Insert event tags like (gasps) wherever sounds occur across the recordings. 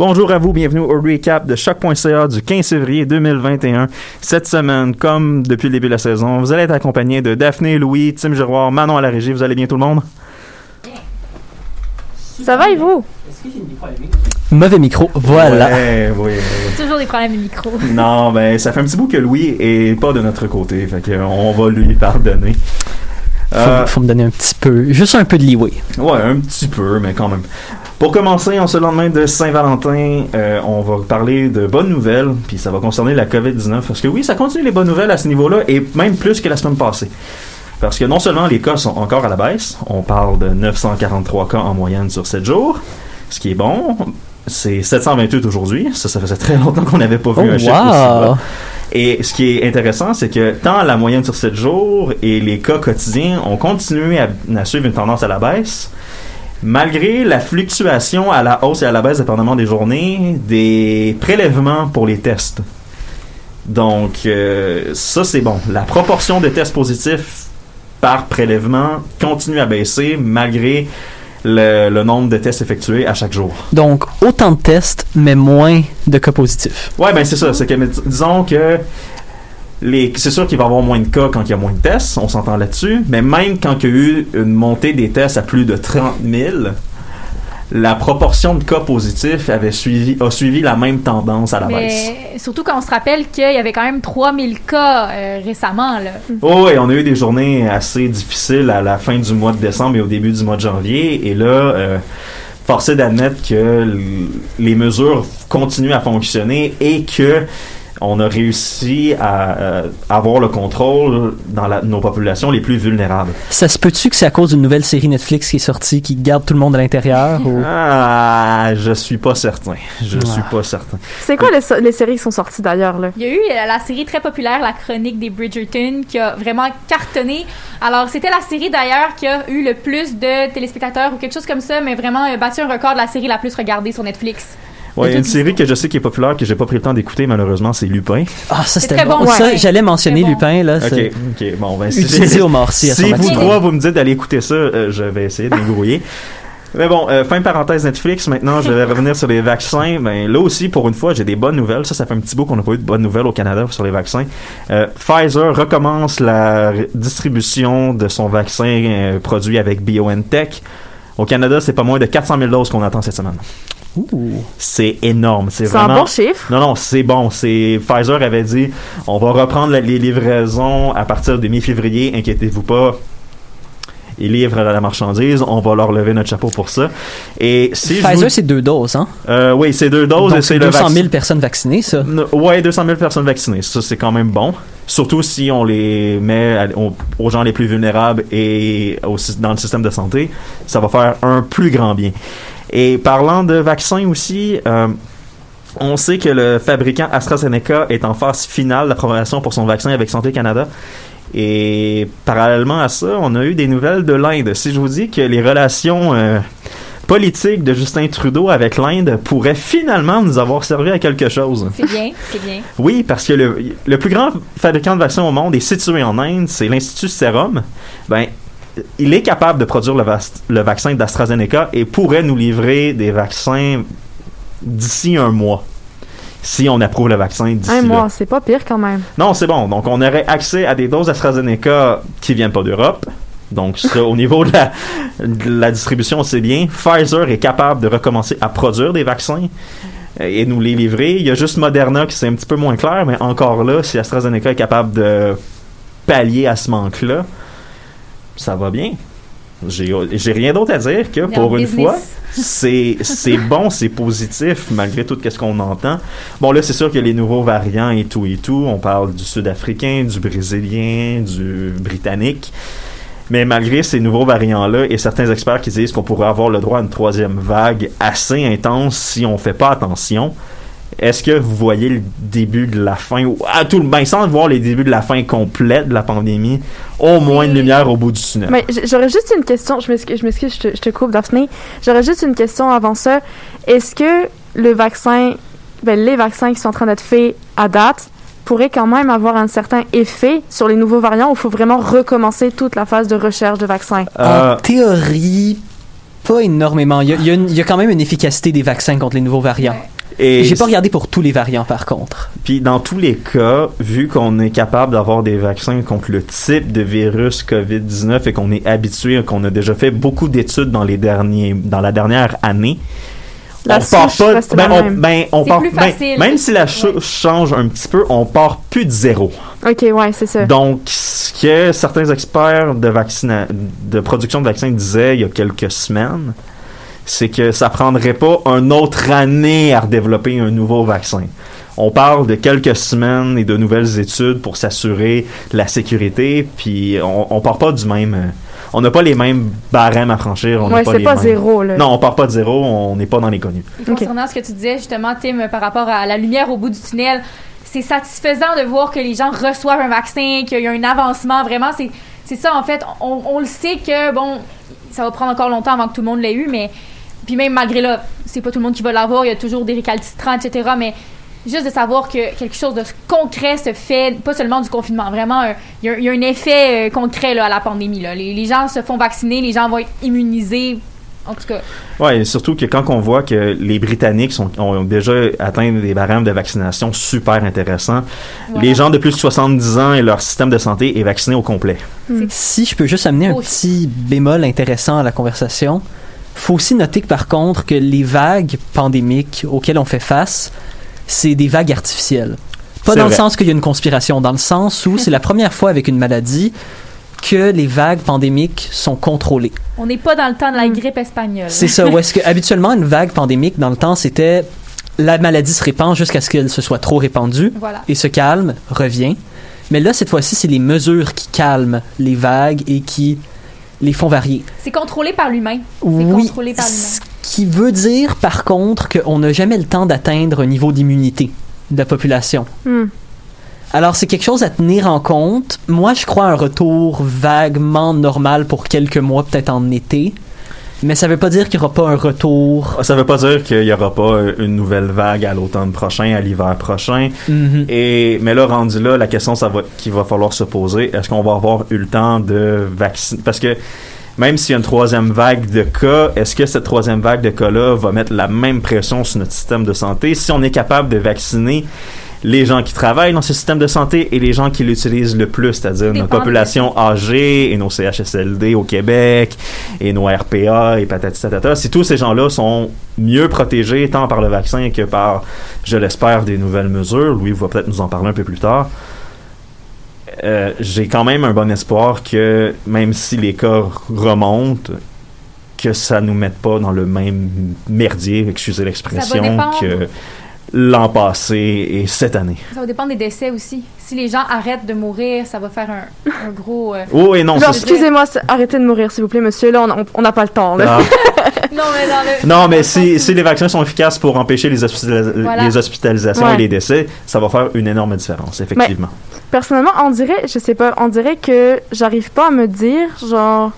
Bonjour à vous, bienvenue au recap de choc.ca du 15 février 2021. Cette semaine, comme depuis le début de la saison, vous allez être accompagné de Daphné, Louis, Tim Giroir, Manon à la régie. Vous allez bien tout le monde? Ça va et vous? Mauvais micro, voilà. Ouais, oui, oui. Toujours des problèmes de micro. Non, ben, ça fait un petit bout que Louis est pas de notre côté, fait que on va lui pardonner. Faut, Euh, faut me donner un petit peu, juste un peu de leeway. Ouais, un petit peu, mais quand même. Pour commencer, en ce lendemain de Saint-Valentin, euh, on va parler de bonnes nouvelles, puis ça va concerner la COVID-19, parce que oui, ça continue les bonnes nouvelles à ce niveau-là, et même plus que la semaine passée. Parce que non seulement les cas sont encore à la baisse, on parle de 943 cas en moyenne sur 7 jours, ce qui est bon. C'est 728 aujourd'hui, ça, ça faisait très longtemps qu'on n'avait pas vu Oh, un chiffre aussi bas. Et ce qui est intéressant, c'est que tant la moyenne sur 7 jours et les cas quotidiens ont continué à, à suivre une tendance à la baisse, malgré la fluctuation à la hausse et à la baisse dépendamment des journées des prélèvements pour les tests. Donc, euh, ça c'est bon. La proportion de tests positifs par prélèvement continue à baisser malgré le, le nombre de tests effectués à chaque jour. Donc, autant de tests, mais moins de cas positifs. Ouais, ben c'est ça. C'est que, mais dis- disons que les, c'est sûr qu'il va y avoir moins de cas quand il y a moins de tests, on s'entend là-dessus, mais même quand il y a eu une montée des tests à plus de 30 000, la proportion de cas positifs avait suivi, a suivi la même tendance à la baisse. Mais surtout quand on se rappelle qu'il y avait quand même 3000 cas euh, récemment. Là. Oh, ouais, on a eu des journées assez difficiles à la fin du mois de décembre et au début du mois de janvier, et là, euh, forcé d'admettre que les mesures continuent à fonctionner et que on a réussi à euh, avoir le contrôle dans la- nos populations les plus vulnérables. Ça se peut-tu que c'est à cause d'une nouvelle série Netflix qui est sortie qui garde tout le monde à l'intérieur? ou- Ah, je suis pas certain. Je suis pas certain. C'est quoi les, so- les séries qui sont sorties d'ailleurs, là? Il y a eu euh, la série très populaire, La Chronique des Bridgerton, qui a vraiment cartonné. Alors, c'était la série d'ailleurs qui a eu le plus de téléspectateurs ou quelque chose comme ça, mais vraiment euh, battu un record de la série la plus regardée sur Netflix. Ouais, une série que je sais qui est populaire que j'ai pas pris le temps d'écouter malheureusement, c'est Lupin. Ah, ça C'est c'était très bon. bon, Ça, ouais. j'allais mentionner Très bon. Lupin, là. Ok, c'est ok, bon ben si, au si vous trois vous me dites d'aller écouter ça, euh, je vais essayer de me grouiller. Mais bon, euh, fin de parenthèse Netflix. Maintenant, je vais revenir sur les vaccins. Ben là aussi, pour une fois, j'ai des bonnes nouvelles. Ça, ça fait un petit bout qu'on n'a pas eu de bonnes nouvelles au Canada sur les vaccins. Euh, Pfizer recommence la distribution de son vaccin euh, produit avec BioNTech. Au Canada, c'est pas moins de 400 000 doses qu'on attend cette semaine. C'est énorme. C'est C'est un vraiment. bon chiffre. Non, non, c'est bon. C'est Pfizer avait dit, on va reprendre les livraisons à partir de mi-février. Inquiétez-vous pas. Ils livrent la marchandise. On va leur lever notre chapeau pour ça. Et si Pfizer, vous- c'est deux doses, hein? euh, oui, c'est deux doses et Donc, c'est c'est le 200 000 vaccin. personnes vaccinées, ça? Ouais, 200 000 personnes vaccinées. Ça, c'est quand même bon. Surtout si on les met à- aux, aux gens les plus vulnérables et au dans le système de santé. Ça va faire un plus grand bien. Et parlant de vaccins aussi, euh, on sait que le fabricant AstraZeneca est en phase finale d'approbation pour son vaccin avec Santé Canada. Et parallèlement à ça, on a eu des nouvelles de l'Inde. Si je vous dis que les relations euh, politiques de Justin Trudeau avec l'Inde pourraient finalement nous avoir servi à quelque chose. C'est bien, c'est bien. Oui, parce que le, le plus grand fabricant de vaccins au monde est situé en Inde, c'est l'Institut Serum. Ben, il est capable de produire le, vaccin d'AstraZeneca et pourrait nous livrer des vaccins d'ici un mois. Si on approuve le vaccin d'ici Un mois, c'est pas pire quand même. Non, c'est bon. Donc, on aurait accès à des doses AstraZeneca qui viennent pas d'Europe. Donc, ça, au (laughs) niveau de la, de la distribution, c'est bien. Pfizer est capable de recommencer à produire des vaccins et nous les livrer. Il y a juste Moderna qui c'est un petit peu moins clair, mais encore là, si AstraZeneca est capable de pallier à ce manque-là, ça va bien. J'ai rien d'autre à dire que pour une business. fois, c'est bon, c'est positif malgré tout ce qu'on entend. Bon là, c'est sûr a les nouveaux variants et tout et tout. On parle du sud-africain, du brésilien, du britannique. Mais malgré ces nouveaux variants-là, et certains experts qui disent qu'on pourrait avoir le droit à une troisième vague assez intense si on fait pas attention, est-ce que vous voyez le début de la fin, ou à tout le ben, sans voir les débuts de la fin complète de la pandémie, au moins une lumière au bout du tunnel? Mais j'aurais juste une question. Je m'excuse, je, m'excuse, je, te, je te coupe, Daphné. J'aurais juste une question avant ça. Est-ce que le vaccin, ben, les vaccins qui sont en train d'être faits à date pourraient quand même avoir un certain effet sur les nouveaux variants ou il faut vraiment recommencer toute la phase de recherche de vaccins? Euh, En théorie, Pas énormément. Il y a, il y a une- il y a quand même une efficacité des vaccins contre les nouveaux variants. Et J'ai pas regardé pour tous les variants, par contre. Puis dans tous les cas, vu qu'on est capable d'avoir des vaccins contre le type de virus COVID-19 et qu'on est habitué, qu'on a déjà fait beaucoup d'études dans les derniers, dans la dernière année, La on part pas, reste ben, la on- même. ben, on part, plus ben, même si la souche Ouais. change un petit peu, on part plus de zéro. Ok, ouais, c'est ça. Donc, ce que certains experts de, vaccina- de production de vaccins disaient il y a quelques semaines, c'est que ça prendrait pas une autre année à redévelopper un nouveau vaccin. On parle de quelques semaines et de nouvelles études pour s'assurer la sécurité, puis on, on part pas du même. euh, On n'a pas les mêmes barèmes à franchir. On ouais, c'est les pas mêmes- zéro, là. Non, on part pas de zéro, on n'est pas dans les connus. Et concernant ce que tu disais justement, Tim, par rapport à la lumière au bout du tunnel, c'est satisfaisant de voir que les gens reçoivent un vaccin, qu'il y a un avancement. Vraiment, c'est c'est ça en fait. On, on le sait que bon, ça va prendre encore longtemps avant que tout le monde l'ait eu, mais puis même malgré là, c'est pas tout le monde qui va l'avoir. Il y a toujours des récalcitrants, etc. Mais juste de savoir que quelque chose de concret se fait, pas seulement du confinement, vraiment, il y, a- il y a un effet euh, concret là, à la pandémie. Là. Les, les gens se font vacciner, les gens vont être immunisés. En tout cas, Ouais, et surtout que quand on voit que les Britanniques sont, ont déjà atteint des barèmes de vaccination super intéressants, voilà. les gens de plus de 70 ans et leur système de santé est vacciné au complet. Si je peux juste amener un petit bémol intéressant à la conversation, faut aussi noter que par contre que les vagues pandémiques auxquelles on fait face, c'est des vagues artificielles. Pas dans le sens qu'il y a une conspiration, dans le sens où c'est la première fois avec une maladie que les vagues pandémiques sont contrôlées. on n'est pas dans le temps de la Mm. grippe espagnole. C'est ça. Où est-ce que (laughs) habituellement une vague pandémique dans le temps c'était la maladie se répand jusqu'à ce qu'elle se soit trop répandue Voilà. et se calme, revient. Mais là cette fois-ci c'est les mesures qui calment les vagues et qui les font varier. C'est contrôlé par l'humain. Oui, contrôlé par l'humain. ce qui veut dire par contre qu'on n'a jamais le temps d'atteindre un niveau d'immunité de la population. Hmm. Alors c'est quelque chose à tenir en compte. Moi je crois à un retour vaguement normal pour quelques mois, peut-être en été. Mais ça veut pas dire qu'il n'y aura pas un retour. Ça veut pas dire qu'il y aura pas euh, une nouvelle vague à l'automne prochain, à l'hiver prochain. Mhm. Et mais là rendu là, la question ça va qu'il va falloir se poser, est-ce qu'on va avoir eu le temps de vacciner? Parce que même s'il y a une troisième vague de cas, est-ce que cette troisième vague de cas-là va mettre la même pression sur notre système de santé? Si on est capable de vacciner les gens qui travaillent dans ce système de santé et les gens qui l'utilisent le plus, c'est-à-dire notre population âgée et nos CHSLD au Québec et nos RPA et patati patata. Si tous ces gens-là sont mieux protégés tant par le vaccin que par, je l'espère, des nouvelles mesures, Louis va peut-être nous en parler un peu plus tard. Euh, j'ai quand même un bon espoir que même si les cas remontent, que ça nous mette pas dans le même merdier, excusez l'expression, que l'an passé et cette année. Ça va dépendre des décès aussi. Si les gens arrêtent de mourir, ça va faire un, un gros. euh, Oh et non, excusez-moi, arrêtez de mourir, s'il vous plaît, monsieur. Là, on- n'a pas le temps, là. Ah. (laughs) Non, mais le. Non, dans mais si, les vaccins sont efficaces pour empêcher les, hospitalis- Voilà. les hospitalisations Ouais. et les décès, ça va faire une énorme différence, effectivement. Personnellement, on dirait, je sais pas, on dirait que j'arrive pas à me dire, genre,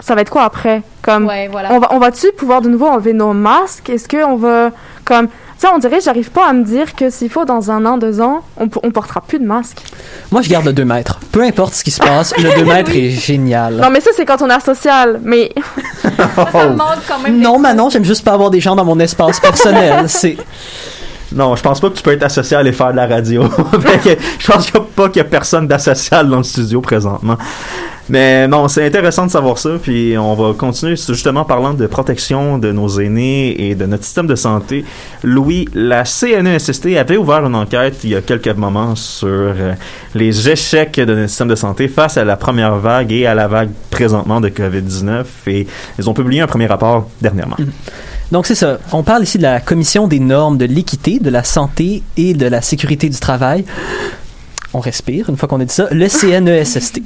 ça va être quoi après? Comme, Ouais, voilà. on va, on va-tu pouvoir de nouveau enlever nos masques? Est-ce qu'on va, comme, sais, on dirait, j'arrive pas à me dire que s'il faut dans un an, deux ans, on, on portera plus de masques. Moi, je garde le 2 mètres. Peu importe ce qui se passe, le 2 (laughs) mètres est génial. Non, mais ça, c'est quand on est asocial. Mais, (laughs) ça me manque quand même. Non, Manon, j'aime juste pas avoir des gens dans mon espace personnel. (laughs) C'est Non, je pense pas que tu peux être asocial et faire de la radio. (laughs) Je pense pas qu'il y a personne d'asocial dans le studio présentement. Mais non, c'est intéressant de savoir ça, puis on va continuer justement parlant de protection de nos aînés et de notre système de santé. Louis, la CNESST avait ouvert une enquête il y a quelques moments sur euh, les échecs de notre système de santé face à la première vague et à la vague présentement de COVID-19 et ils ont publié un premier rapport dernièrement. Donc c'est ça. On parle ici de la Commission des normes de l'équité, de la santé et de la sécurité du travail. On respire une fois qu'on a dit ça. Le CNESST.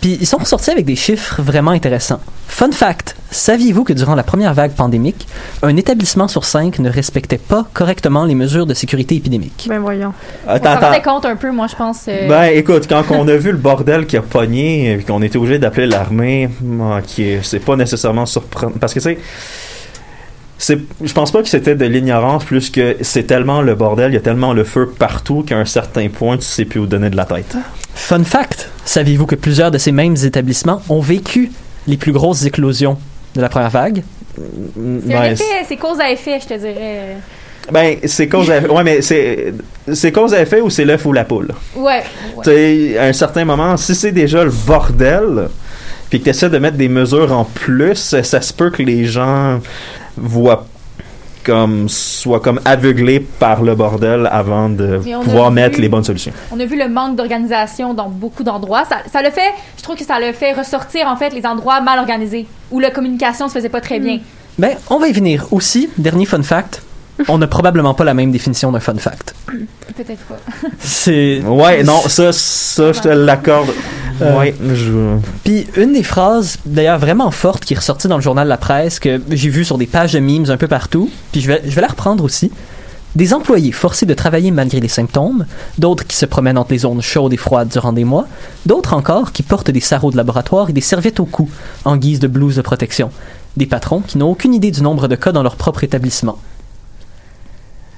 Puis ils sont ressortis avec des chiffres vraiment intéressants. Fun fact, saviez-vous que durant la première vague pandémique, un établissement sur cinq ne respectait pas correctement les mesures de sécurité épidémique? ben voyons. On s'en compte un peu, moi, je pense. euh, Ben écoute, quand on a vu le bordel qui a pogné et qu'on était obligé d'appeler l'armée, est- c'est pas nécessairement surprenant parce que tu sais c'est je pense pas que c'était de l'ignorance plus que c'est tellement le bordel, il y a tellement le feu partout qu'à un certain point tu sais plus où donner de la tête. Fun fact, saviez-vous que plusieurs de ces mêmes établissements ont vécu les plus grosses éclosions de la première vague? C'est un Ouais, effet, c'est cause à effet, je te dirais. Ben, c'est cause à effet. Ouais, mais c'est, c'est cause à effet ou c'est l'œuf ou la poule? Ouais. Tu sais, à un certain moment, si c'est déjà le bordel, puis que tu essaies de mettre des mesures en plus, ça se peut que les gens voient comme soient comme aveuglés par le bordel avant de pouvoir vu- mettre les bonnes solutions. On a vu le manque d'organisation dans beaucoup d'endroits. Ça, ça le fait, je trouve que ça le fait ressortir en fait les endroits mal organisés où la communication se faisait pas très bien. Ben, on va y venir. Aussi, dernier fun fact, on n'a probablement pas la même définition d'un fun fact. Peut-être pas. C'est Ouais, non, ça, ça, je te l'accorde. Euh, ouais, je. Puis une des phrases, d'ailleurs vraiment forte, qui est ressortie dans le journal La Presse, que j'ai vu sur des pages de memes un peu partout, puis je vais, je vais la reprendre aussi. Des employés forcés de travailler malgré les symptômes, d'autres qui se promènent entre les zones chaudes et froides durant des mois, d'autres encore qui portent des sarraux de laboratoire et des serviettes au cou en guise de blouse de protection, des patrons qui n'ont aucune idée du nombre de cas dans leur propre établissement.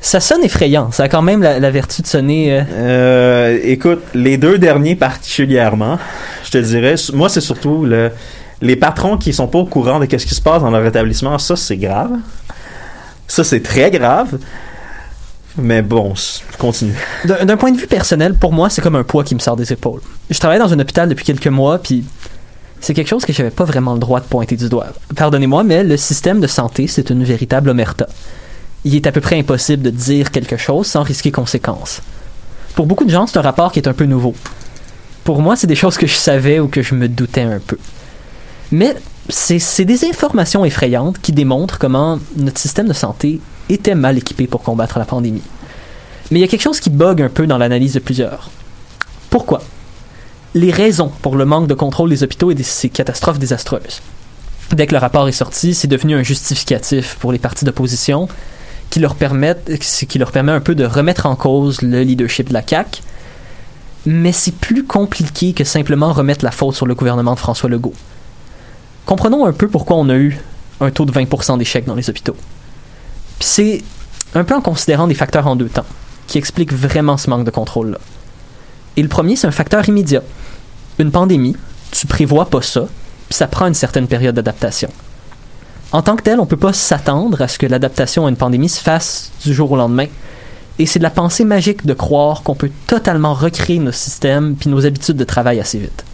Ça sonne effrayant, ça a quand même la, la vertu de sonner... euh, Euh, écoute, les deux derniers particulièrement, je te dirais, moi c'est surtout le, les patrons qui sont pas au courant de ce qui se passe dans leur établissement, ça c'est grave. Ça c'est très grave. Mais bon, continue. D'un d'un point de vue personnel, pour moi, c'est comme un poids qui me sort des épaules. Je travaille dans un hôpital depuis quelques mois, puis c'est quelque chose que j'avais pas vraiment le droit de pointer du doigt. Pardonnez-moi, mais le système de santé, c'est une véritable omerta. Il est à peu près impossible de dire quelque chose sans risquer conséquences. Pour beaucoup de gens, c'est un rapport qui est un peu nouveau. Pour moi, c'est des choses que je savais ou que je me doutais un peu. Mais c'est des informations effrayantes qui démontrent comment notre système de santé était mal équipé pour combattre la pandémie. Mais il y a quelque chose qui bug un peu dans l'analyse de plusieurs. Pourquoi? Les raisons pour le manque de contrôle des hôpitaux et ces catastrophes désastreuses. Dès que le rapport est sorti, c'est devenu un justificatif pour les partis d'opposition qui leur permettent, qui leur permet un peu de remettre en cause le leadership de la CAQ. Mais c'est plus compliqué que simplement remettre la faute sur le gouvernement de François Legault. Comprenons un peu pourquoi on a eu un taux de 20% d'échecs dans les hôpitaux. C'est un peu en considérant des facteurs en deux temps, qui expliquent vraiment ce manque de contrôle-là. Et le premier, c'est un facteur immédiat. Une pandémie, tu prévois pas ça, puis ça prend une certaine période d'adaptation. En tant que tel, on peut pas s'attendre à ce que l'adaptation à une pandémie se fasse du jour au lendemain. Et c'est de la pensée magique de croire qu'on peut totalement recréer nos systèmes puis nos habitudes de travail assez vite.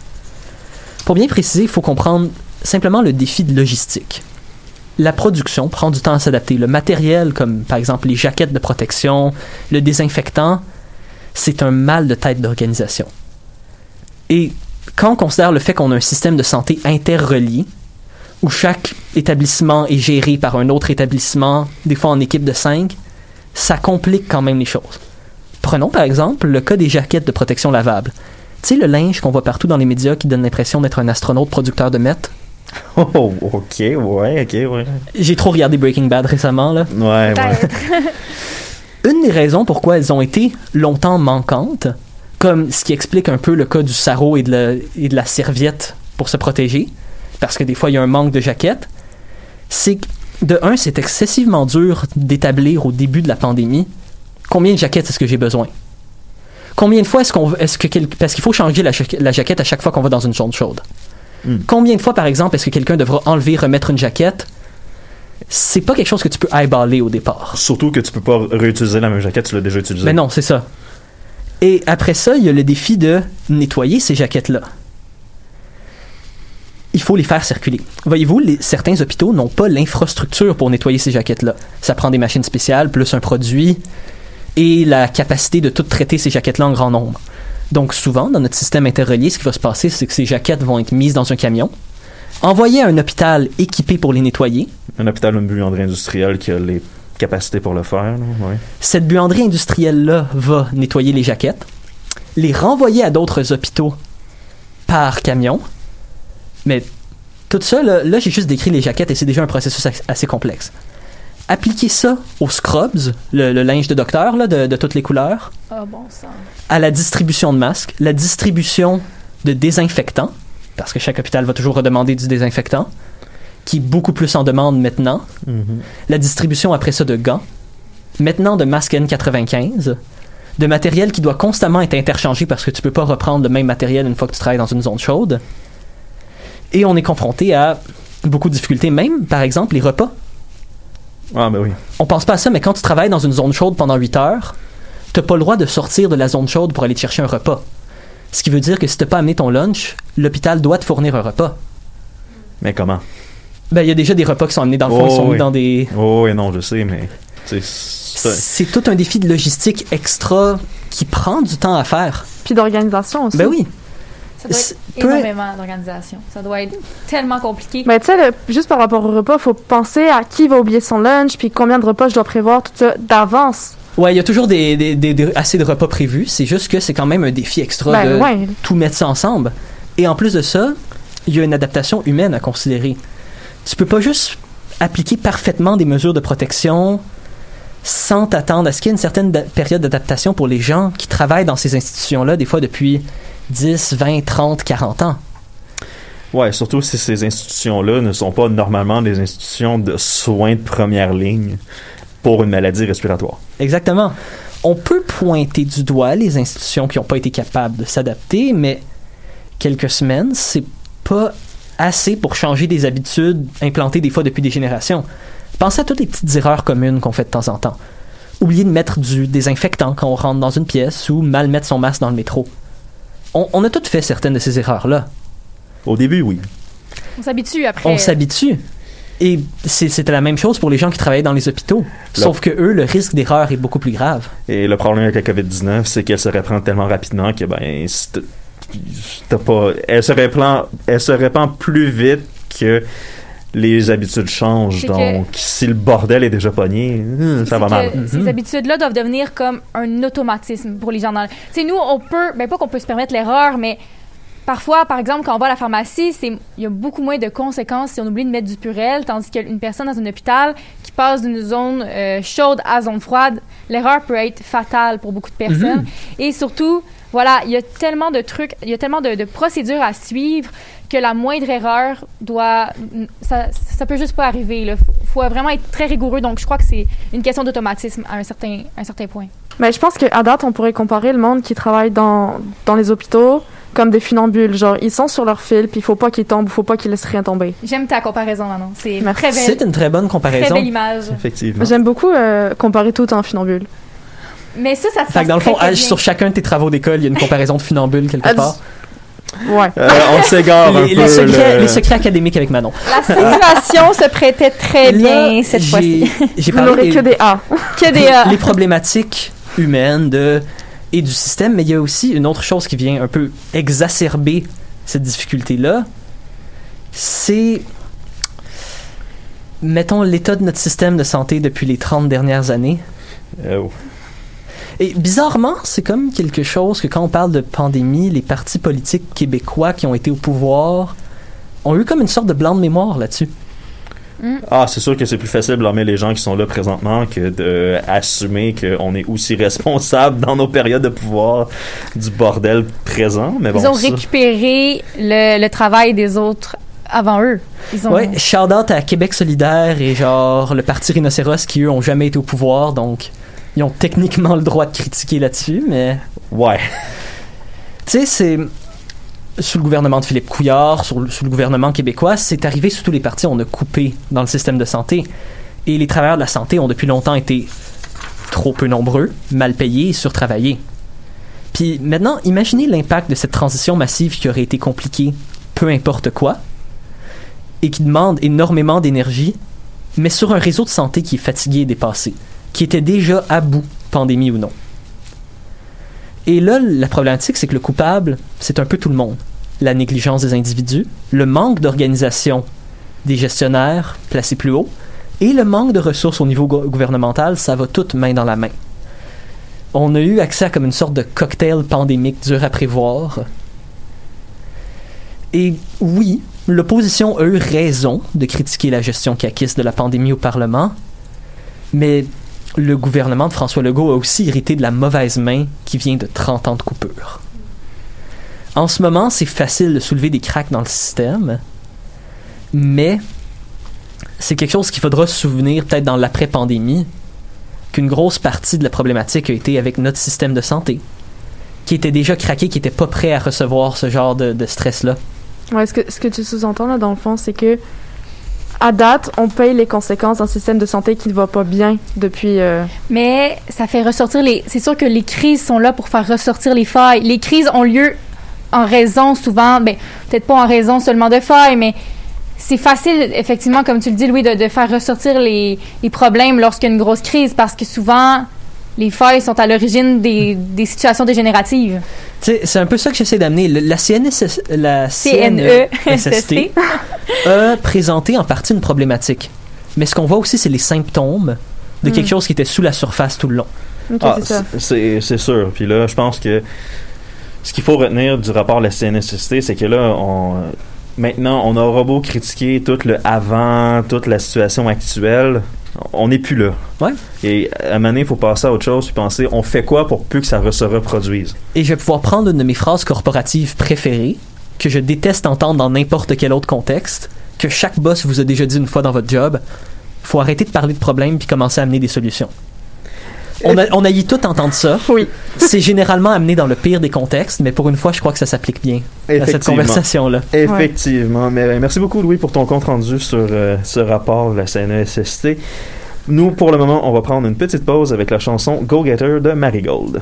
Pour bien préciser, il faut comprendre simplement le défi de logistique la production prend du temps à s'adapter. Le matériel, comme par exemple les jaquettes de protection, le désinfectant, c'est un mal de tête d'organisation. Et quand on considère le fait qu'on a un système de santé interrelié, où chaque établissement est géré par un autre établissement, des fois en équipe de cinq, ça complique quand même les choses. Prenons par exemple le cas des jaquettes de protection lavables. Tu sais, le linge qu'on voit partout dans les médias qui donne l'impression d'être un astronaute producteur de mètres. (laughs) Oh, ok, ouais, ok, ouais. J'ai trop regardé Breaking Bad récemment, là. Ouais, ouais. (laughs) Une des raisons pourquoi elles ont été longtemps manquantes, comme ce qui explique un peu le cas du sarrau et de la, et de la serviette pour se protéger, parce que des fois il y a un manque de jaquettes, c'est que, de un, c'est excessivement dur d'établir au début de la pandémie combien de jaquettes est-ce que j'ai besoin. Combien de fois est-ce qu'on est-ce que quel- parce qu'il faut changer la, jaquette- la jaquette à chaque fois qu'on va dans une zone chaude. Hmm. Combien de fois par exemple est-ce que quelqu'un devra enlever remettre une jaquette? C'est pas quelque chose que tu peux eyeballer au départ. Surtout que tu peux pas réutiliser la même jaquette, tu l'as déjà utilisée. Mais non, c'est ça. Et après ça, il y a le défi de nettoyer ces jaquettes-là. Il faut les faire circuler. Voyez-vous, certains hôpitaux n'ont pas l'infrastructure pour nettoyer ces jaquettes-là. Ça prend des machines spéciales, plus un produit, et la capacité de tout traiter ces jaquettes-là en grand nombre. Donc souvent, dans notre système interrelié, ce qui va se passer, c'est que ces jaquettes vont être mises dans un camion, envoyées à un hôpital équipé pour les nettoyer, Un hôpital, une buanderie industrielle qui a les capacités pour le faire, ouais. cette buanderie industrielle-là va nettoyer les jaquettes, les renvoyer à d'autres hôpitaux par camion. Mais tout ça, là, là, j'ai juste décrit les jaquettes et c'est déjà un processus assez complexe. Appliquer ça aux scrubs, le, le linge de docteur là, de, de toutes les couleurs, Ah bon sang. à la distribution de masques, la distribution de désinfectants, parce que chaque hôpital va toujours redemander du désinfectant, qui est beaucoup plus en demande maintenant, la distribution après ça de gants, maintenant de masques N95, de matériel qui doit constamment être interchangé parce que tu peux pas reprendre le même matériel une fois que tu travailles dans une zone chaude. Et on est confronté à beaucoup de difficultés. Même, par exemple, les repas. Ah, ben oui. On pense pas à ça, mais quand tu travailles dans une zone chaude pendant 8 heures, t'as pas le droit de sortir de la zone chaude pour aller te chercher un repas. Ce qui veut dire que si t'as pas amené ton lunch, l'hôpital doit te fournir un repas. Mais comment? Ben, il y a déjà des repas qui sont amenés dans le fond, Oh, ils sont mis oui. dans des... Oh, oui, non, je sais, mais. c'est- c'est- C'est tout un défi de logistique extra qui prend du temps à faire. Puis d'organisation aussi. Ben oui. Ça doit être énormément d'organisation. Ça doit être tellement compliqué. Mais tu sais, juste par rapport au repas, faut penser à qui va oublier son lunch, puis combien de repas je dois prévoir, tout ça, d'avance. Ouais, il y a toujours des, des- des- des- assez de repas prévus. C'est juste que c'est quand même un défi extra Ben de ouais. tout mettre ça ensemble. Et en plus de ça, il y a une adaptation humaine à considérer. Tu peux pas juste appliquer parfaitement des mesures de protection sans t'attendre à ce qu'il y ait une certaine période d'adaptation pour les gens qui travaillent dans ces institutions-là, des fois depuis 10, 20, 30, 40 ans. Ouais, surtout si ces institutions-là ne sont pas normalement des institutions de soins de première ligne pour une maladie respiratoire. Exactement. On peut pointer du doigt les institutions qui n'ont pas été capables de s'adapter, mais quelques semaines, c'est pas assez pour changer des habitudes implantées des fois depuis des générations. Pensez à toutes les petites erreurs communes qu'on fait de temps en temps. Oublier de mettre du désinfectant quand on rentre dans une pièce ou mal mettre son masque dans le métro. On, on a toutes fait certaines de ces erreurs-là. Au début, oui. On s'habitue après. On s'habitue. Et c'est- c'était la même chose pour les gens qui travaillaient dans les hôpitaux. Sauf que eux, le risque d'erreur est beaucoup plus grave. Et le problème avec la COVID-19, c'est qu'elle se répand tellement rapidement que, ben, si t'as- t'as pas. Elle se répand, elle se répand plus vite que les habitudes changent. Donc, si le bordel est déjà pogné, hum, ça va mal. Ces Mhm. habitudes-là doivent devenir comme un automatisme pour les gens. Dans... le- Tu sais, nous, on peut, ben pas qu'on peut se permettre l'erreur, mais parfois, par exemple, quand on va à la pharmacie, c'est il y a beaucoup moins de conséquences si on oublie de mettre du purel, tandis qu'une personne dans un hôpital qui passe d'une zone euh, chaude à zone froide, l'erreur peut être fatale pour beaucoup de personnes. Et surtout, voilà, il y a tellement de trucs, il y a tellement de, de procédures à suivre que la moindre erreur doit, ça, ça peut juste pas arriver. Il faut, faut vraiment être très rigoureux. Donc, je crois que c'est une question d'automatisme à un certain, un certain point. Mais je pense qu'à date, on pourrait comparer le monde qui travaille dans, dans les hôpitaux comme des funambules. Genre, ils sont sur leur fil, puis il faut pas qu'ils tombent, faut pas qu'ils laissent rien tomber. J'aime ta comparaison, Manon. C'est très C'est belle, une très bonne très comparaison. belle image. Effectivement. J'aime beaucoup euh, comparer tout en funambule. Mais ça, ça, ça Fait que dans le se fond, à- sur chacun de tes travaux d'école, il y a une comparaison de funambule quelque part. Ouais. Euh, on (laughs) s'égare un les, peu. les secrets, le- les secrets académiques avec Manon. La situation se prêtait très bien cette j'ai- fois-ci. J'ai Vous parlé n'aurez des, que des A. Que des... euh, les problématiques humaines de, et du système, mais il y a aussi une autre chose qui vient un peu exacerber cette difficulté-là. C'est, mettons, l'état de notre système de santé depuis les 30 dernières années. Euh, oh. Et bizarrement, c'est comme quelque chose que quand on parle de pandémie, les partis politiques québécois qui ont été au pouvoir ont eu comme une sorte de blanc de mémoire là-dessus. Ah, c'est sûr que c'est plus facile de blâmer les gens qui sont là présentement que d'assumer qu'on est aussi (laughs) responsable dans nos périodes de pouvoir du bordel présent. Mais bon, Ils ont ça- récupéré le, le travail des autres avant eux. Ils ont... Ouais, shout out à Québec solidaire et genre le parti Rhinocéros qui eux ont jamais été au pouvoir, donc ils ont techniquement le droit de critiquer là-dessus, mais Ouais. tu sais, c'est sous le gouvernement de Philippe Couillard, sur le- sous le gouvernement québécois, c'est arrivé sous tous les partis, on a coupé dans le système de santé. Et les travailleurs de la santé ont depuis longtemps été trop peu nombreux, mal payés et surtravaillés. Puis maintenant, imaginez l'impact de cette transition massive qui aurait été compliquée, peu importe quoi, et qui demande énormément d'énergie, mais sur un réseau de santé qui est fatigué et dépassé, qui était déjà à bout, pandémie ou non. Et là, la problématique, c'est que le coupable, c'est un peu tout le monde. La négligence des individus, le manque d'organisation des gestionnaires placés plus haut, et le manque de ressources au niveau gou- gouvernemental, ça va tout main dans la main. On a eu accès à comme une sorte de cocktail pandémique dur à prévoir. Et oui, l'opposition a eu raison de critiquer la gestion caquiste de la pandémie au Parlement, mais le gouvernement de François Legault a aussi hérité de la mauvaise main qui vient de 30 ans de coupure. En ce moment, c'est facile de soulever des cracks dans le système, mais c'est quelque chose qu'il faudra se souvenir peut-être dans l'après-pandémie, qu'une grosse partie de la problématique a été avec notre système de santé, qui était déjà craqué, qui était pas prêt à recevoir ce genre de, de stress-là. Ouais, ce que, ce que tu sous-entends là, dans le fond, c'est que à date, on paye les conséquences d'un système de santé qui ne va pas bien depuis. euh, Mais ça fait ressortir les. C'est sûr que les crises sont là pour faire ressortir les failles. Les crises ont lieu en raison souvent, ben peut-être pas en raison seulement de failles, mais c'est facile, effectivement, comme tu le dis, Louis, de, faire ressortir les, les problèmes lorsqu'il y a une grosse crise parce que souvent, les failles sont à l'origine des, des situations dégénératives. C'est un peu ça que j'essaie d'amener. La CNSS, la E CNESST. CNESST (laughs) a présenté en partie une problématique. Mais ce qu'on voit aussi, c'est les symptômes de quelque Mm. chose qui était sous la surface tout le long. ok, Ah, c'est ça. c'est c'est sûr. Puis là, je pense que ce qu'il faut retenir du rapport de la CNSST, c'est que là, on, maintenant, on aura beau critiquer tout le avant, toute la situation actuelle, on n'est plus là. Ouais. Et à un moment donné, il faut passer à autre chose puis penser, on fait quoi pour plus que ça re- se reproduise? Et je vais pouvoir prendre une de mes phrases corporatives préférées, que je déteste entendre dans n'importe quel autre contexte, que chaque boss vous a déjà dit une fois dans votre job. Faut arrêter de parler de problèmes puis commencer à amener des solutions. On a, on a y tout entendre ça. Oui. C'est généralement amené dans le pire des contextes, mais pour une fois, je crois que ça s'applique bien à cette conversation-là. Effectivement. Mais euh, merci beaucoup, Louis, pour ton compte rendu sur euh, ce rapport de la CNESST. Nous, pour le moment, on va prendre une petite pause avec la chanson Go Getter de Marigold.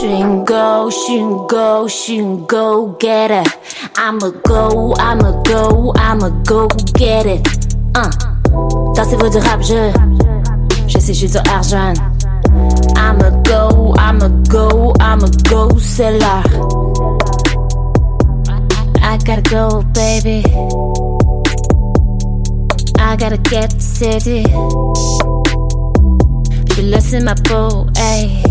She go, she go, go get it. I'ma go, I'ma go, I'ma go get it. Uh. Dansez-vous du rap, je. Je sais, je suis sur argent. I'ma go, I'ma go, I'ma go, là. I gotta go, baby. I gotta get city. Je laisse ma peau, hey.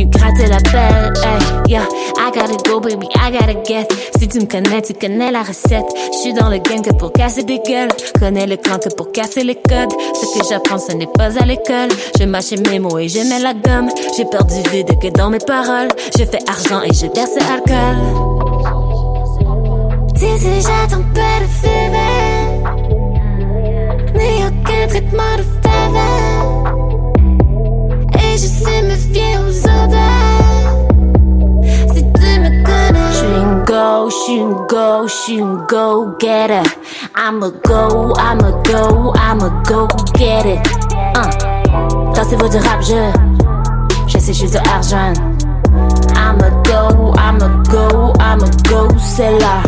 Mieux gratter la belle, hey, yeah. I gotta go, baby, I gotta get. Si tu me connais, tu connais la recette. Je suis dans le game que pour casser des gueules. Connais le clan que pour casser les codes. Ce que j'apprends, ce n'est pas à l'école. Je mâche mes mots et je la gomme. J'ai peur du vide que dans mes paroles. Je fais argent et je verse alcool. Si, j'attends pas de fever. Ni aucun traitement de faveur. Et je sais me fier suis une go, je suis une go getter. I'ma go, I'ma go, I'ma go get it. Uh. Du rap, je. Je sais, je suis de argent. I'ma go, I'ma go, I'ma go, c'est là.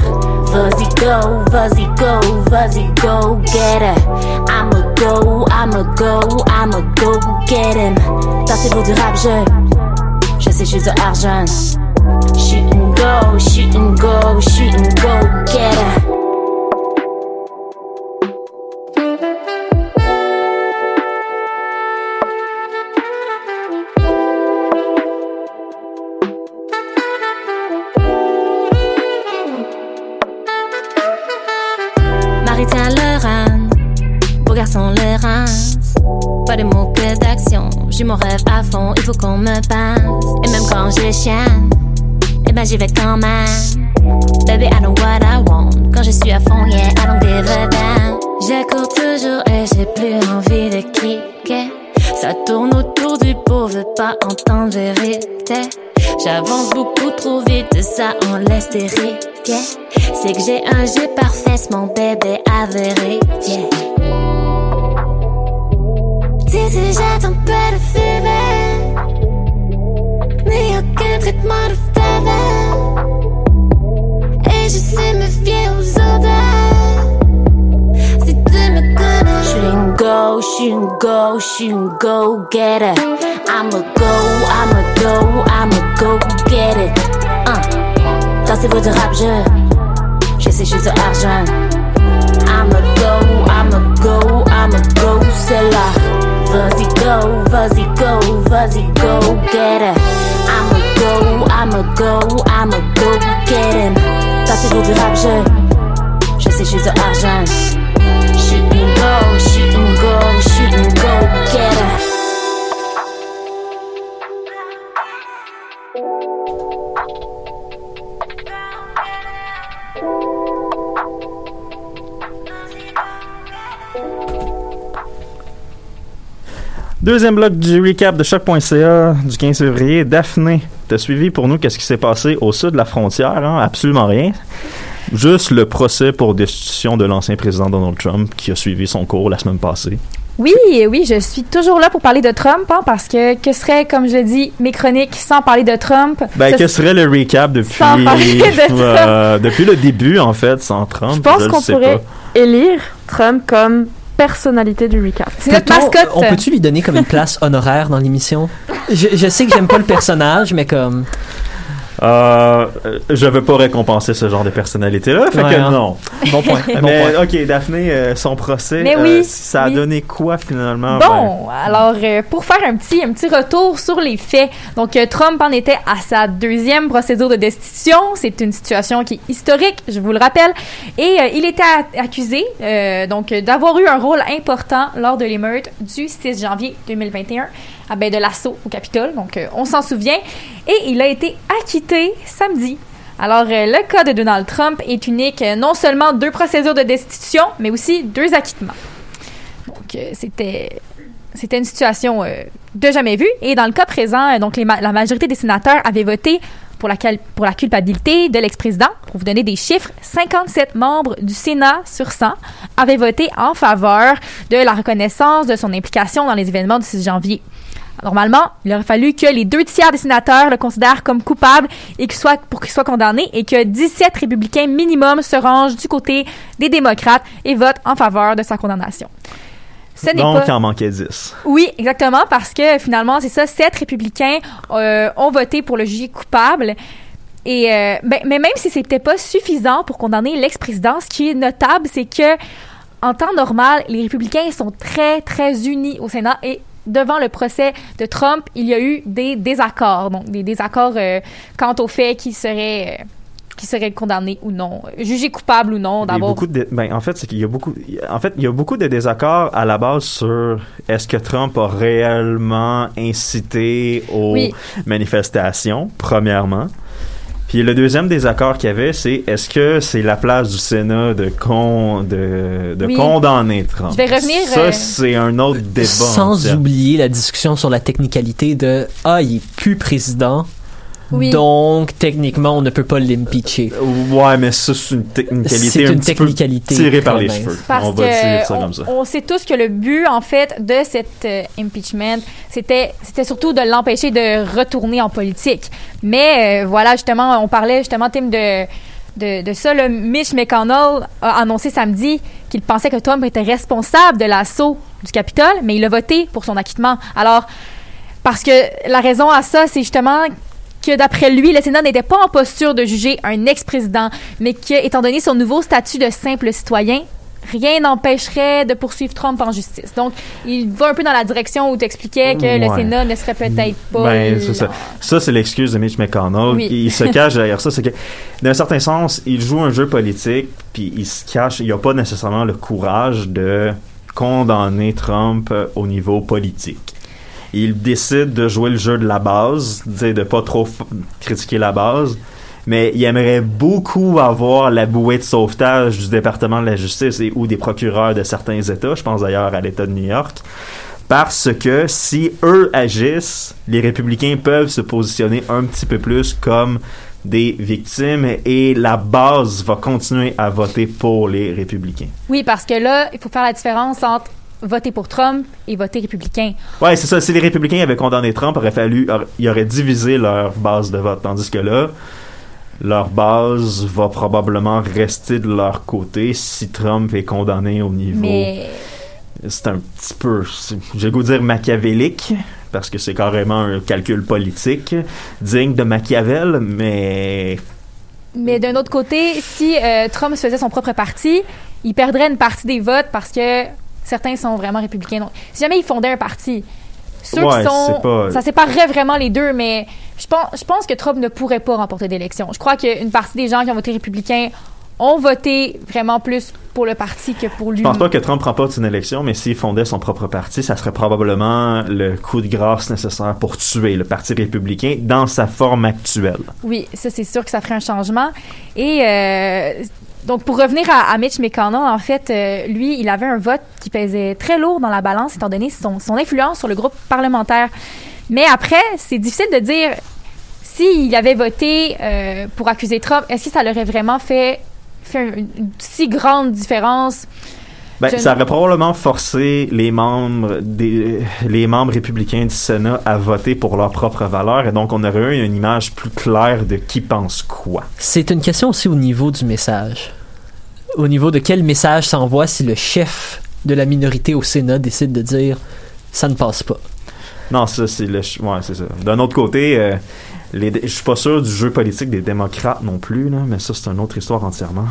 Vas-y go, vas-y go, vas-y go, get it. I'ma go, I'ma go, I'ma go, get him. Dansez-vous du rap, je. Je sais, je suis de argent. Go, shoot and go, shoot and go, get it. Marie tient le rang, beau garçon le rince. Pas de mots que d'action, j'ai mon rêve à fond, il faut qu'on me passe. Et même quand j'ai chien, eh ben j'y vais quand même. Baby, I know what I want. Quand je suis à fond, yeah, I don't give a damn. Je cours toujours et j'ai plus envie de kicker. Ça tourne autour du pot, veut pas entendre vérité. J'avance beaucoup trop vite, ça en laisse dériver. C'est que j'ai un jeu parfait, mon bébé à vérifier. Si, si, j'attends pas de ni aucun traitement de faveur. Et je sais me fier aux odeurs. Si tu me connais, je suis une go, je suis une go, je suis une go getter. I'ma go, I'ma go, I'ma go get it. Uh. Dansez-vous du rap, je. Je sais, je suis de argent. I'ma go, I'ma go, I'ma go, c'est là. Vas-y go, vas-y go, vas-y go, get it. Go, I'ma go, I'ma go, get him. Dansez-vous du rap, je. Je sais, je suis de argent. Shoot and go, shoot and go, shoot and go, get it. Deuxième bloc du recap de choc.ca du 15 février. Daphné, t'as suivi pour nous qu'est-ce qui s'est passé au sud de la frontière? hein? Absolument rien. Juste le procès pour destitution de l'ancien président Donald Trump qui a suivi son cours la semaine passée. Oui, oui, je suis toujours là pour parler de Trump, hein, parce que que serait, comme je dis, mes chroniques sans parler de Trump? Ben, Ce que serait le recap depuis, Sans parler de (laughs) Trump. euh, depuis le début, en fait, sans Trump? Je pense qu'on pourrait pas. élire Trump comme personnalité du recap. C'est notre mascotte. On peut-tu lui donner comme une place honoraire dans l'émission? Je, je sais que j'aime pas le personnage, mais comme. Euh, euh, je veux pas récompenser ce genre de personnalité-là, fait Ouais, que hein. non. Bon point. (laughs) Bon Mais point. ok, Daphné, euh, son procès, Mais euh, ça a oui. donné quoi finalement? Ben, Bon, alors euh, pour faire un petit un petit retour sur les faits. Donc euh, Trump en était à sa deuxième procédure de destitution. C'est une situation qui est historique, je vous le rappelle. Et euh, il était a- accusé euh, donc d'avoir eu un rôle important lors de l'émeute du 6 janvier 2021, ah ben, de l'assaut au Capitole. Donc euh, on s'en souvient. Et il a été acquitté samedi. Alors, euh, le cas de Donald Trump est unique, euh, non seulement deux procédures de destitution, mais aussi deux acquittements. Donc, c'était c'était une situation de jamais vue. Et dans le cas présent, donc la majorité des sénateurs avaient voté pour la, pour la culpabilité de l'ex-président. Pour vous donner des chiffres, 57 membres du Sénat sur 100 avaient voté en faveur de la reconnaissance de son implication dans les événements du 6 janvier. Normalement, il aurait fallu que les deux tiers des sénateurs le considèrent comme coupable et qu'il soit, pour qu'il soit condamné et que 17 républicains minimum se rangent du côté des démocrates et votent en faveur de sa condamnation. Ce Donc, pas... il en manquait 10. Oui, exactement, parce que finalement, c'est ça, sept républicains euh, ont voté pour le juger coupable. Et euh, ben, mais même si c'était pas suffisant pour condamner l'ex-président, ce qui est notable, c'est que en temps normal, les républicains sont très très unis au Sénat et devant le procès de Trump, il y a eu des désaccords, donc des désaccords euh, quant au fait qu'il serait euh, qu'il serait condamné ou non, jugé coupable ou non d'avoir beaucoup de, ben, en fait, c'est qu'il y a beaucoup, en fait, il y a beaucoup de désaccords à la base sur est-ce que Trump a réellement incité aux Oui. manifestations, premièrement. Puis le deuxième désaccord qu'il y avait, c'est est-ce que c'est la place du Sénat de, con, de, de Oui. condamner Trump? Je vais revenir, Ça, euh, c'est un autre débat. Sans oublier la discussion sur la technicalité de Ah, il est plus président. Oui. Donc, techniquement, on ne peut pas l'impeacher. Ouais, mais ça, c'est une technicalité C'est un une petit peu technicalité tirée par les cheveux. Parce on va dire ça comme ça. on, on sait tous que le but en fait de cet euh, impeachment, c'était c'était surtout de l'empêcher de retourner en politique. Mais euh, voilà, justement, on parlait justement Tim de de, de ça, le Mitch McConnell a annoncé samedi qu'il pensait que Trump était responsable de l'assaut du Capitole, mais il a voté pour son acquittement. Alors, parce que la raison à ça, c'est justement que d'après lui, le Sénat n'était pas en posture de juger un ex-président, mais que, étant donné son nouveau statut de simple citoyen, rien n'empêcherait de poursuivre Trump en justice. Donc, il va un peu dans la direction où tu expliquais que le. Sénat ne serait peut-être pas. Ben, c'est ça. Ça, c'est l'excuse de Mitch McConnell. Oui. Il se (laughs) cache derrière ça. C'est que, d'un certain sens, il joue un jeu politique, puis il se cache. Il n'a pas nécessairement le courage de condamner Trump au niveau politique. Il décide de jouer le jeu de la base, de pas trop critiquer la base, mais il aimerait beaucoup avoir la bouée de sauvetage du département de la justice et ou des procureurs de certains États. Je pense d'ailleurs à l'État de New York. Parce que si eux agissent, les républicains peuvent se positionner un petit peu plus comme des victimes et la base va continuer à voter pour les républicains. Oui, parce que là, il faut faire la différence entre voter pour Trump et voter républicain. Ouais, c'est ça. Si les républicains avaient condamné Trump, aurait fallu, il aurait divisé leur base de vote. Tandis que là, leur base va probablement rester de leur côté si Trump est condamné au niveau. Mais C'est un petit peu, j'ai goût de dire machiavélique, parce que c'est carrément un calcul politique, digne de Machiavel, mais Mais d'un autre côté, si euh, Trump faisait son propre parti, il perdrait une partie des votes parce que certains sont vraiment républicains. Donc, si jamais il fondait un parti, ceux Ouais, qui sont, pas- ça séparerait vraiment les deux. Mais je pense, je pense que Trump ne pourrait pas remporter d'élection. Je crois qu'une partie des gens qui ont voté républicain ont voté vraiment plus pour le parti que pour lui. je pense pas que Trump remporte une élection, mais s'il fondait son propre parti, ça serait probablement le coup de grâce nécessaire pour tuer le Parti républicain dans sa forme actuelle. Oui, ça c'est sûr que ça ferait un changement. Et euh, donc, pour revenir à, Mitch McConnell, en fait, euh, lui, il avait un vote qui pesait très lourd dans la balance, étant donné son, influence sur le groupe parlementaire. Mais après, c'est difficile de dire s'il avait voté euh, pour accuser Trump, est-ce que ça l'aurait vraiment fait, une si grande différence? Ben, Je- ça aurait probablement forcé les membres des les membres républicains du Sénat à voter pour leurs propres valeurs et donc on aurait eu une image plus claire de qui pense quoi. C'est une question aussi au niveau du message. Au niveau de quel message s'envoie si le chef de la minorité au Sénat décide de dire ça ne passe pas? Non, ça c'est le ouais, c'est ça. D'un autre côté, euh, les je suis pas sûr du jeu politique des démocrates non plus là, mais ça c'est une autre histoire entièrement.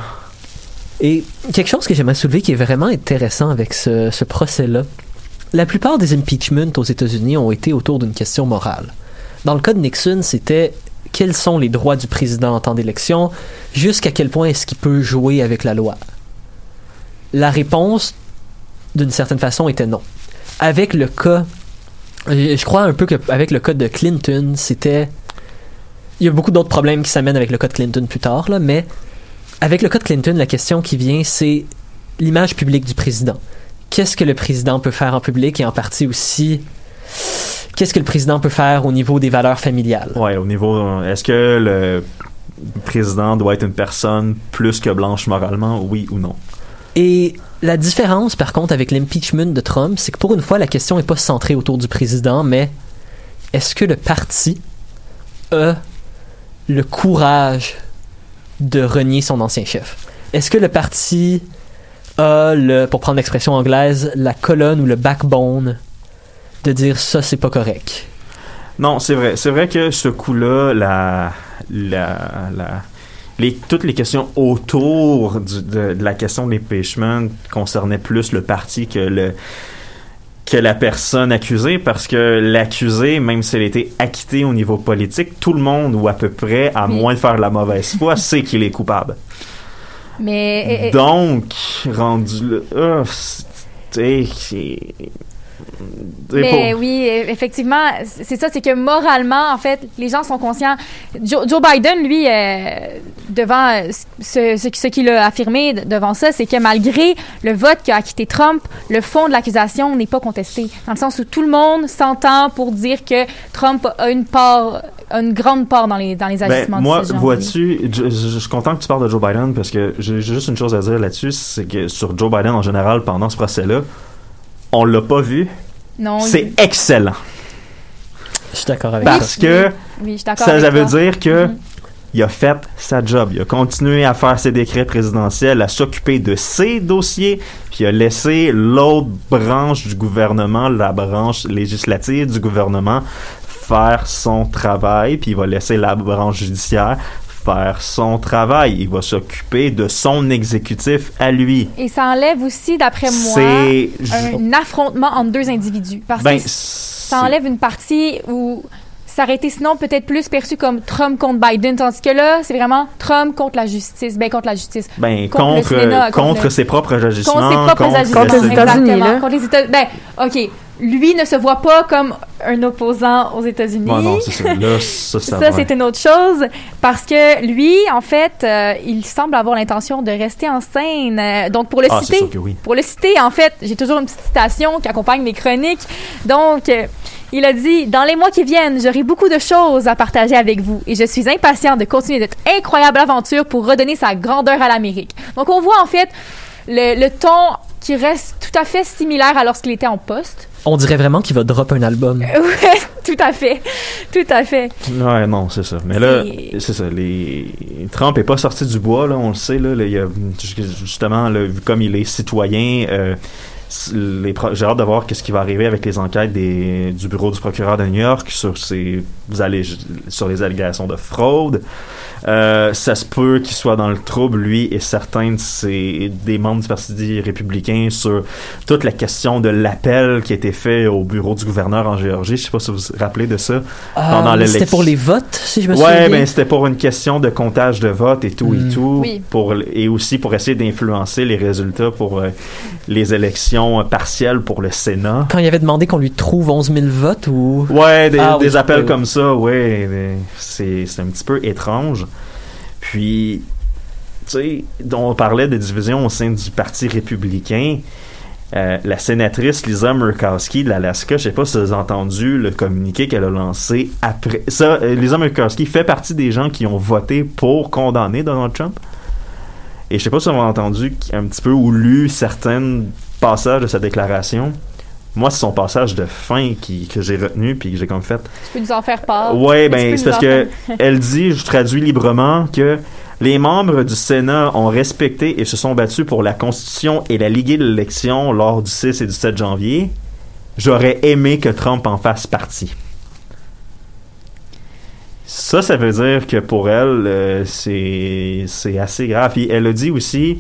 Et quelque chose que j'aimerais soulever qui est vraiment intéressant avec ce, procès-là, la plupart des impeachments aux États-Unis ont été autour d'une question morale. Dans le cas de Nixon, c'était quels sont les droits du président en temps d'élection, jusqu'à quel point est-ce qu'il peut jouer avec la loi. La réponse, d'une certaine façon, était non. Avec le cas, je crois un peu qu'avec le cas de Clinton, c'était... Il y a beaucoup d'autres problèmes qui s'amènent avec le cas de Clinton plus tard, là, mais avec le cas de Clinton, la question qui vient, c'est l'image publique du président. Qu'est-ce que le président peut faire en public et en partie aussi, qu'est-ce que le président peut faire au niveau des valeurs familiales? Ouais, au niveau euh, est-ce que le président doit être une personne plus que blanche moralement, oui ou non? Et la différence, par contre, avec l'impeachment de Trump, c'est que pour une fois, la question n'est pas centrée autour du président, mais est-ce que le parti a le courage de renier son ancien chef? Est-ce que le parti a, le, pour prendre l'expression anglaise, la colonne ou le backbone de dire ça, c'est pas correct? Non, c'est vrai. C'est vrai que ce coup-là, la, la, les, toutes les questions autour de la question de l'impeachment concernaient plus le parti que le que la personne accusée parce que l'accusé, même si elle a été acquittée au niveau politique, tout le monde ou à peu près, à moins de faire de la mauvaise foi, (laughs) sait qu'il est coupable. Mais eh, eh, Donc, rendu là, ah, Mais pour- oui, e- effectivement, c'est ça, c'est que moralement, en fait, les gens sont conscients. Joe, Joe Biden, lui, euh, devant euh, ce, ce, ce qu'il a affirmé de- devant ça, c'est que malgré le vote qui a acquitté Trump, le fond de l'accusation n'est pas contesté. Dans le sens où tout le monde s'entend pour dire que Trump a une part, a une grande part dans les, dans les Ben, agissements moi, ce genre. vois-tu, je, suis content que tu parles de Joe Biden parce que j'ai j'ai juste une chose à dire là-dessus, c'est que sur Joe Biden en général, pendant ce procès-là, on l'a pas vu. Non, C'est excellent. Je suis d'accord avec Parce ça. que oui, ça, avec ça veut toi. dire que Mhm. il a fait sa job. Il a continué à faire ses décrets présidentiels, à s'occuper de ses dossiers, puis il a laissé l'autre branche du gouvernement, la branche législative du gouvernement, faire son travail, puis il va laisser la branche judiciaire faire son travail. Il va s'occuper de son exécutif à lui. Et ça enlève aussi, d'après moi, C'est... un affrontement entre deux individus. Parce Ben, que ça enlève une partie où ça aurait été sinon peut-être plus perçu comme Trump contre Biden, tandis que là, c'est vraiment Trump contre la justice. Ben, contre la justice. ben, contre le contre, Sénat, contre contre le- ses propres agissements. Contre ses propres agissements. Contre les le- États-Unis, Exactement. là. Contre les États Ben, OK. Lui ne se voit pas comme un opposant aux États-Unis. Non, c'est ça. Là, (laughs) ça, ça, Ça, va. c'est une autre chose parce que lui, en fait, euh, il semble avoir l'intention de rester en scène. Euh, donc, pour le Ah, citer, oui. pour le citer, en fait, j'ai toujours une petite citation qui accompagne mes chroniques. Donc, euh, il a dit Dans les mois qui viennent, j'aurai beaucoup de choses à partager avec vous et je suis impatient de continuer cette incroyable aventure pour redonner sa grandeur à l'Amérique. Donc, on voit en fait le, le ton qui reste tout à fait similaire à lorsqu'il était en poste. On dirait vraiment qu'il va drop un album. (laughs) Ouais, tout à fait. Tout à fait. Ouais, non, c'est ça. Mais là, C'est- ça. Les... Trump est pas sorti du bois, là, on le sait. Là, Là, il y a, justement, là, comme il est citoyen, euh, j'ai hâte de voir qu'est-ce qui va arriver avec les enquêtes des, du bureau du procureur de New York sur, ces, sur les allégations de fraude. Euh, ça se peut qu'il soit dans le trouble, lui et certains de ses, des membres du Parti républicain sur toute la question de l'appel qui a été fait au bureau du gouverneur en Géorgie. Je sais pas si vous vous rappelez de ça. Ah, c'était pour les votes, si je me souviens Ouais, bien. mais c'était pour une question de comptage de vote et tout Mm. et tout, Oui. pour et aussi pour essayer d'influencer les résultats pour euh, les élections euh, partielles pour le Sénat. Quand il avait demandé qu'on lui trouve 11 000 votes ou... Ouais, des, Ah oui, des appels oui. comme ça, ouais, c'est un petit peu étrange. Puis, tu sais, on parlait de division au sein du Parti républicain, euh, la sénatrice Lisa Murkowski de l'Alaska, je sais pas si vous avez entendu le communiqué qu'elle a lancé après. Ça, euh, Lisa Murkowski fait partie des gens qui ont voté pour condamner Donald Trump. Et je sais pas si vous avez entendu un petit peu ou lu certains passages de sa déclaration. Moi, c'est son passage de fin qui, que j'ai retenu puis que j'ai comme fait. Tu peux nous en faire part. Ouais, ben c'est parce que elle dit, je traduis librement, que les membres du Sénat ont respecté et se sont battus pour la Constitution et la liguée de l'élection lors du 6 et du 7 janvier. J'aurais aimé que Trump en fasse partie. Ça, ça veut dire que pour elle, euh, c'est c'est assez grave. Puis elle a dit aussi,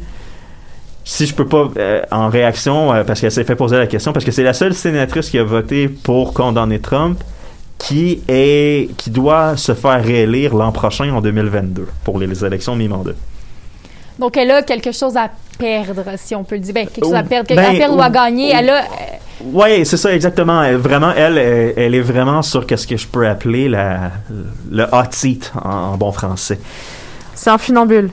si je peux pas, euh, en réaction, euh, parce qu'elle s'est fait poser la question, parce que c'est la seule sénatrice qui a voté pour condamner Trump, qui est qui doit se faire réélire l'an prochain en 2022 pour les, élections mi-mandat. Donc, elle a quelque chose à perdre, si on peut le dire. Ben, quelque chose à Oh, perdre, ben, à perdre ou à oh, gagner. oh. Elle a. euh, Ouais, c'est ça exactement. Elle, vraiment, elle, elle, elle est vraiment sur qu'est-ce que je peux appeler la le hot seat en, en bon français. C'est un funambule.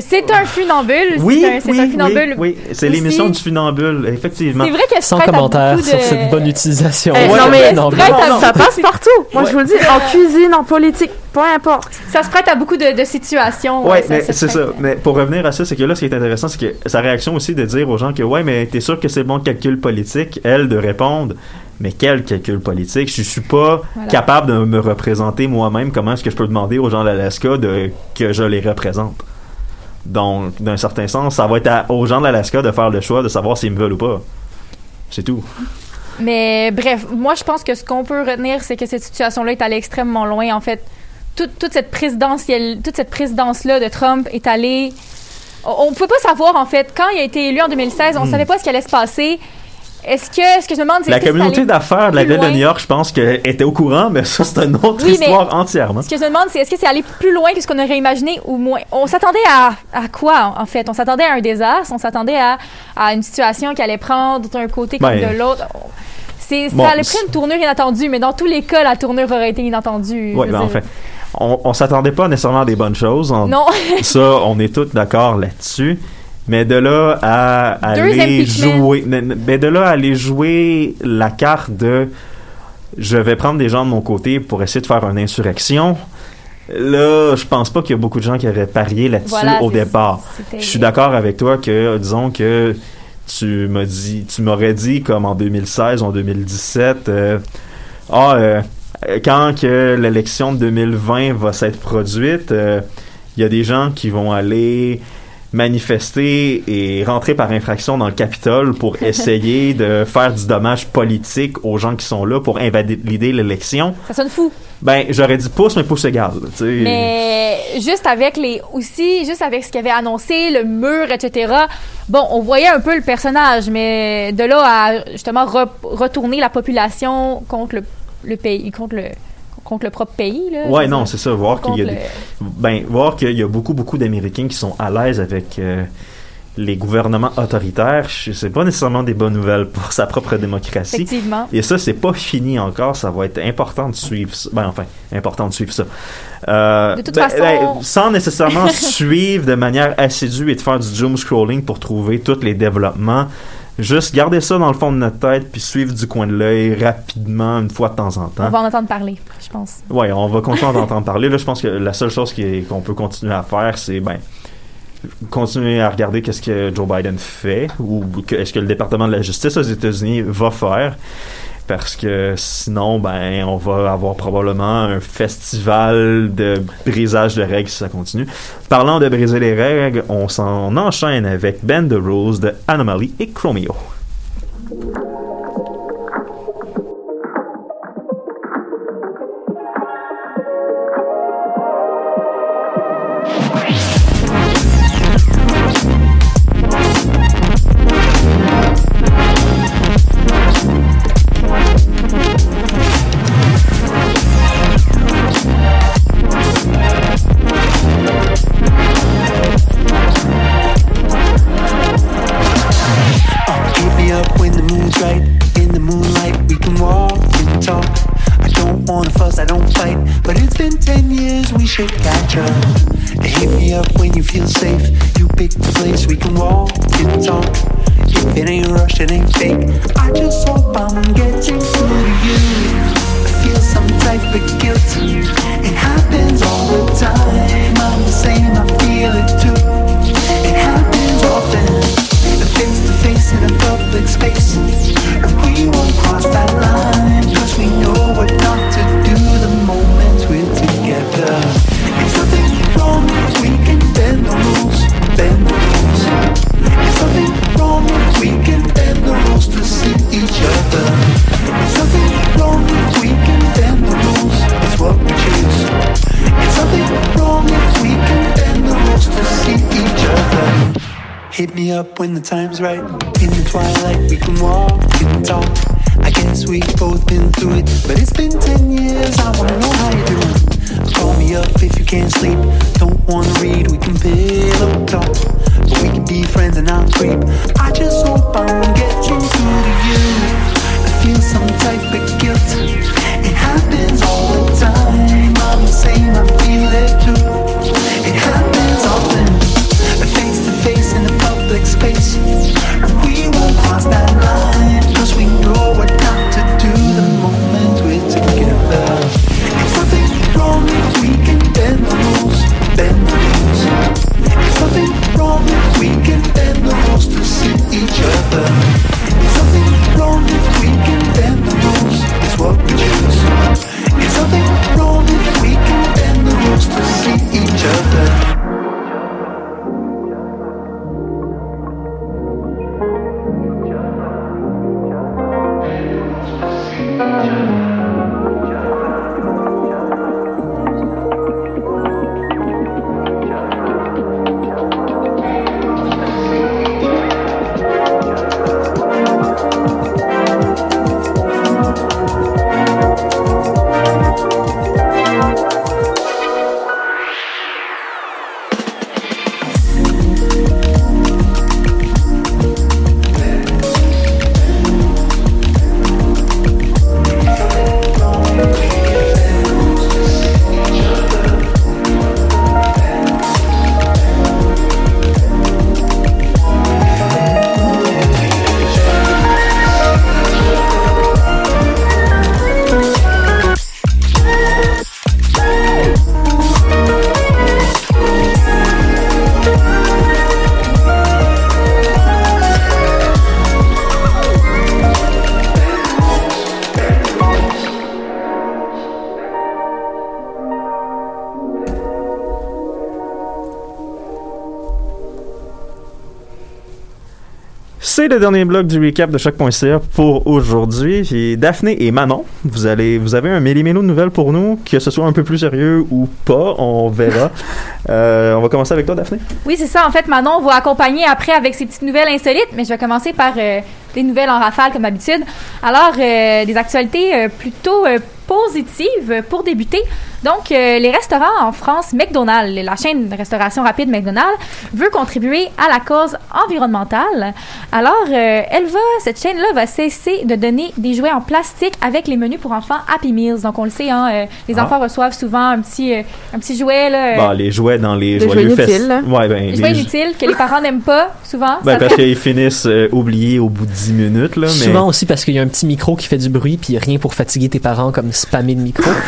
C'est un funambule. Oui, c'est un, c'est oui, un funambule. oui, oui. c'est l'émission du funambule, effectivement. C'est vrai qu'elle se Sans prête à commentaire beaucoup de... sur cette bonne utilisation. Eh, Ouais, non, mais non, à- ça, passe partout. Moi, Ouais. je vous le dis, en cuisine, en politique, peu importe. Ça se prête à beaucoup de, de situations. Ouais, ça se c'est ça. Mais pour revenir à ça, c'est que là, ce qui est intéressant, c'est que sa réaction aussi de dire aux gens que, ouais, mais t'es sûr que c'est bon calcul politique, elle de répondre, mais quel calcul politique? Je suis pas Voilà. capable de me représenter moi-même. Comment est-ce que je peux demander aux gens de l'Alaska de, que je les représente? Donc, d'un certain sens, ça va être à- aux gens de l'Alaska de faire le choix de savoir s'ils me veulent ou pas. C'est tout. Mais bref, moi, je pense que ce qu'on peut retenir, c'est que cette situation-là est allée extrêmement loin. En fait, toute, toute cette présidentielle, toute cette présidence-là de Trump est allée. On ne pouvait pas savoir, en fait, quand il a été élu en 2016, on ne Hmm. savait pas ce qui allait se passer. Est-ce que, ce que je me demande, c'est La communauté d'affaires de la ville de. New York, je pense qu'elle était au courant, mais ça, c'est une autre Oui, histoire entièrement. Ce que je me demande, c'est est-ce que c'est allé plus loin que ce qu'on aurait imaginé ou moins? On s'attendait à, à quoi, en fait? On s'attendait à un désastre, on s'attendait à, à une situation qui allait prendre d'un côté comme Ben, de l'autre. C'est, bon, ça allait c'est- prendre une tournure inattendue, mais dans tous les cas, la tournure aurait été inattendue. Oui, ben, en fait, on, on s'attendait pas nécessairement à des bonnes choses. Non, (laughs) Ça, on est tous d'accord là-dessus. Mais de là à aller jouer, mais mais de là à aller jouer la carte de je vais prendre des gens de mon côté pour essayer de faire une insurrection. Là, je pense pas qu'il y a beaucoup de gens qui auraient parié là-dessus voilà. au départ. Je suis d'accord avec toi que, disons que tu m'as dit, tu m'aurais dit comme en 2016 ou en 2017, euh, ah, euh, quand que l'élection de 2020 va s'être produite, euh, il y a des gens qui vont aller manifester et rentrer par infraction dans le Capitole pour (laughs) essayer de faire du dommage politique aux gens qui sont là pour invalider l'élection. Ça sonne fou. Ben, j'aurais dit pouce, mais pouce égal. tu sais. Mais juste avec les aussi, juste avec ce qu'il avait annoncé, le mur, etc. Bon, on voyait un peu le personnage, mais de là à justement re- retourner la population contre le, le pays, contre le contre le propre pays. Là, Ouais, non, c'est ça. Voir qu'il y a contre des, le- ben, voir qu'il y a beaucoup, beaucoup d'Américains qui sont à l'aise avec euh, les gouvernements autoritaires, c'est pas nécessairement des bonnes nouvelles pour sa propre démocratie. Effectivement. Et ça, c'est pas fini encore. Ça va être important de suivre ça. Ben, enfin, important de suivre ça. Euh, De toute ben, façon- ben, sans nécessairement (laughs) suivre de manière assidue et de faire du doom scrolling pour trouver tous les développements. Juste garder ça dans le fond de notre tête puis suivre du coin de l'œil rapidement une fois de temps en temps. On va en entendre parler, je pense. Ouais, on va continuer d'entendre parler. Là, je pense que la seule chose qu'on peut continuer à faire, c'est ben continuer à regarder qu'est-ce que Joe Biden fait ou est-ce que le département de la justice aux États-Unis va faire. Parce que sinon, ben, on va avoir probablement un festival de brisage de règles si ça continue. Parlant de briser les règles, on s'en enchaîne avec Bend the Rules de Anomaly et Chromeo. Le dernier bloc du recap de choc.ca pour aujourd'hui. Puis Daphné et Manon, vous allez, vous avez un méli-mélo de nouvelles pour nous, que ce soit un peu plus sérieux ou pas, on verra. (laughs) Euh, on va commencer avec toi, Daphné. Oui, c'est ça. En fait, Manon va accompagner après avec ses petites nouvelles insolites, mais je vais commencer par euh, des nouvelles en rafale comme d'habitude. Alors, euh, des actualités euh, plutôt positives pour débuter. Donc, euh, les restaurants en France, McDonald's, la chaîne de restauration rapide McDonald's, veut contribuer à la cause environnementale. Alors, euh, elle va, cette chaîne-là va cesser de donner des jouets en plastique avec les menus pour enfants Happy Meals. Donc, on le sait, hein, euh, les Ah. enfants reçoivent souvent un petit, euh, un petit jouet, là, euh, Bah, les jouets dans les Des joyeux jouets inutiles. Ouais, ben, des jouets les- inutiles que les parents n'aiment pas souvent. Ben, parce fait- qu'ils finissent euh, oubliés au bout de 10 minutes, là. Mais... Souvent aussi parce qu'il y a un petit micro qui fait du bruit, puis rien pour fatiguer tes parents comme spammer le micro. (laughs)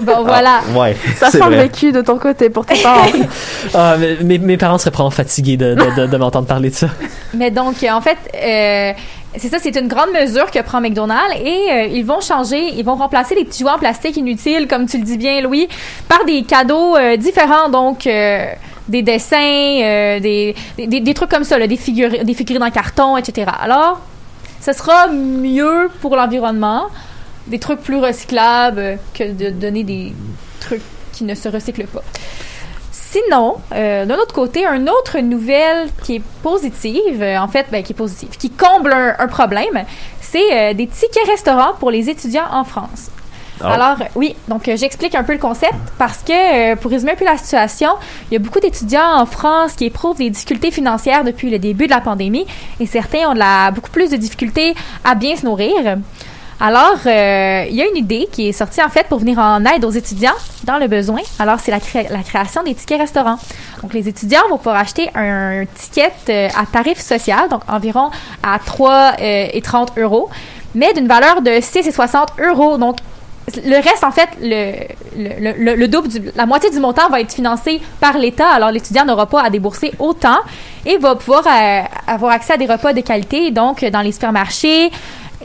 Bon, voilà. Ah, ouais, Ça semble vrai. vécu de ton côté pour tes parents. (laughs) Ah, mes, mes parents seraient probablement fatigués de, de, de- de m'entendre parler de ça. (laughs) Mais donc, en fait, euh, c'est ça, c'est une grande mesure que prend McDonald's et euh, ils vont changer, ils vont remplacer les petits jouets en plastique inutiles, comme tu le dis bien, Louis, par des cadeaux euh, différents, donc euh, des dessins, euh, des, des, des trucs comme ça, là, des, figurines, des figurines en carton, etc. Alors, ce sera mieux pour l'environnement, des trucs plus recyclables euh, que de donner des trucs qui ne se recyclent pas. Sinon, euh, d'un autre côté, une autre nouvelle qui est positive, euh, en fait, ben, qui est positive, qui comble un, un problème, c'est euh, des tickets restaurants pour les étudiants en France. Ah. Alors, oui, donc j'explique un peu le concept parce que, pour résumer un peu la situation, il y a beaucoup d'étudiants en France qui éprouvent des difficultés financières depuis le début de la pandémie et certains ont de la, beaucoup plus de difficultés à bien se nourrir. Alors, euh, il y a une idée qui est sortie en fait pour venir en aide aux étudiants dans le besoin. Alors, c'est la, cré- la création des tickets restaurants. Donc, les étudiants vont pouvoir acheter un, ticket euh, à tarif social, donc environ à 3 euh, et 30 euros, mais d'une valeur de 6 et 60 euros. Donc, le reste, en fait, le, le, le, le double, la moitié du montant va être financé par l'État. Alors, l'étudiant n'aura pas à débourser autant et va pouvoir avoir accès à des repas de qualité, donc dans les supermarchés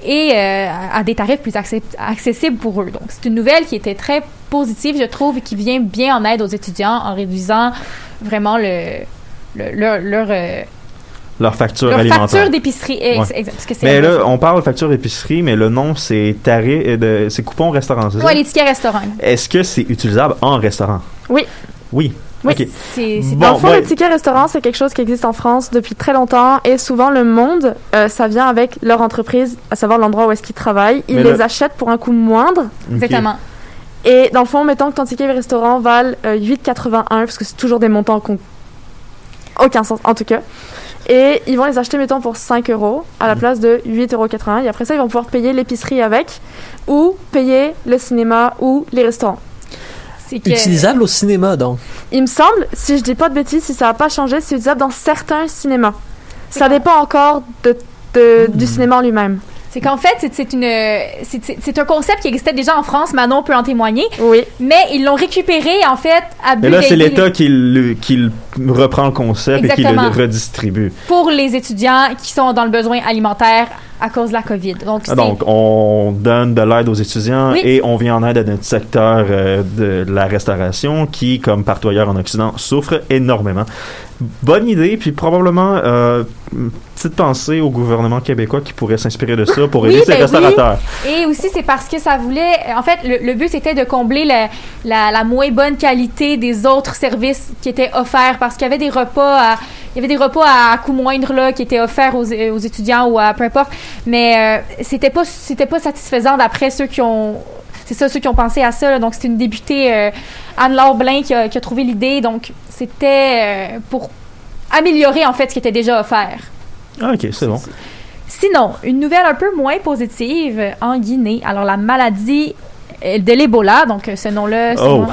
et euh, à des tarifs plus accessibles pour eux. Donc, c'est une nouvelle qui était très positive, je trouve, et qui vient bien en aide aux étudiants en réduisant vraiment le, le- leur, leur, euh, Leur facture leur alimentaire. facture d'épicerie. Ouais. Mais là, on parle de facture épicerie, mais le nom, c'est tarif, euh, c'est coupon restaurant, c'est ça? Ouais, les tickets restaurants. Est-ce que c'est utilisable en restaurant? Oui. Oui. Oui. C'est c'est Bon, Dans le fond, ouais. le ticket restaurant, c'est quelque chose qui existe en France depuis très longtemps et souvent le monde, euh, ça vient avec leur entreprise, à savoir l'endroit où est-ce qu'ils travaillent. Ils Mais les achètent pour un coût moindre. Exactement. et dans le fond, mettons que ton ticket restaurant vale euh, 8,81 parce que c'est toujours des montants qu'on aucun sens en tout cas. Et ils vont les acheter, mettons, pour 5 euros à la Mm. place de 8,81 euros. Et après ça, ils vont pouvoir payer l'épicerie avec ou payer le cinéma ou les restaurants. C'est que- Utilisable au cinéma, donc. Il me semble, si je dis pas de bêtises, si ça n'a pas changé, c'est utilisable dans certains cinémas. Ça dépend encore de, de- du cinéma en lui-même. C'est qu'en fait, c'est- une, un concept qui existait déjà en France. Manon peut en témoigner. Oui. Mais ils l'ont récupéré, en fait, à but Et là, c'est l'État qui, le- qui le reprend le concept et qui le redistribue. pour les étudiants qui sont dans le besoin alimentaire à cause de la COVID. Donc, Ah, on donne de l'aide aux étudiants Oui. et on vient en aide à notre secteur euh, de la restauration qui, comme partout ailleurs en Occident, souffre énormément. Bonne idée, puis probablement euh, une petite pensée au gouvernement québécois qui pourrait s'inspirer de ça pour (laughs) Oui, aider ses ben oui. restaurateurs. Et aussi, c'est parce que ça voulait. En fait, le, le but, c'était de combler la, la, la moins bonne qualité des autres services qui étaient offerts parce qu'il y avait des repas à. Il y avait des repas à coût moindre là, qui étaient offerts aux, aux étudiants ou à peu importe, mais euh, c'était pas c'était pas satisfaisant d'après ceux qui ont c'est ça ceux qui ont pensé à ça. là. Donc c'est une députée euh, Anne-Laure Blain qui a, qui a trouvé l'idée. Donc c'était euh, pour améliorer en fait ce qui était déjà offert. Ah, ok, c'est bon. Sinon, une nouvelle un peu moins positive euh, en Guinée. Alors, la maladie de l'Ebola, donc ce nom-là, c'est Oh.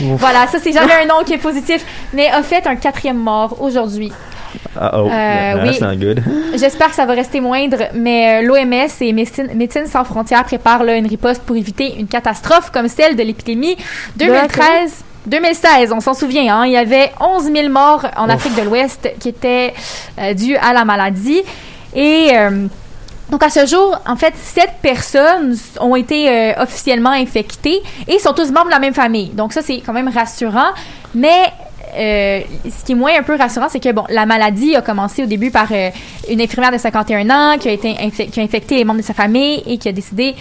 (laughs) voilà, ça c'est jamais un nom qui est positif, mais a fait un quatrième mort aujourd'hui. Ah, oh, Euh, oui. not good. (gasps) J'espère que ça va rester moindre, mais l'OMS et Médecine, Médecine sans frontières préparent là, une riposte pour éviter une catastrophe comme celle de l'épidémie 2013. 2016, on s'en souvient, hein, il y avait 11 000 morts en Ouf. Afrique de l'Ouest qui étaient euh, dus à la maladie. Et euh, donc à ce jour, en fait, sept personnes ont été euh, officiellement infectées et sont tous membres de la même famille. Donc ça, c'est quand même rassurant. Mais euh, ce qui est moins un peu rassurant, c'est que bon, la maladie a commencé au début par euh, une infirmière de 51 ans qui a été qui a infecté les membres de sa famille et qui a décidé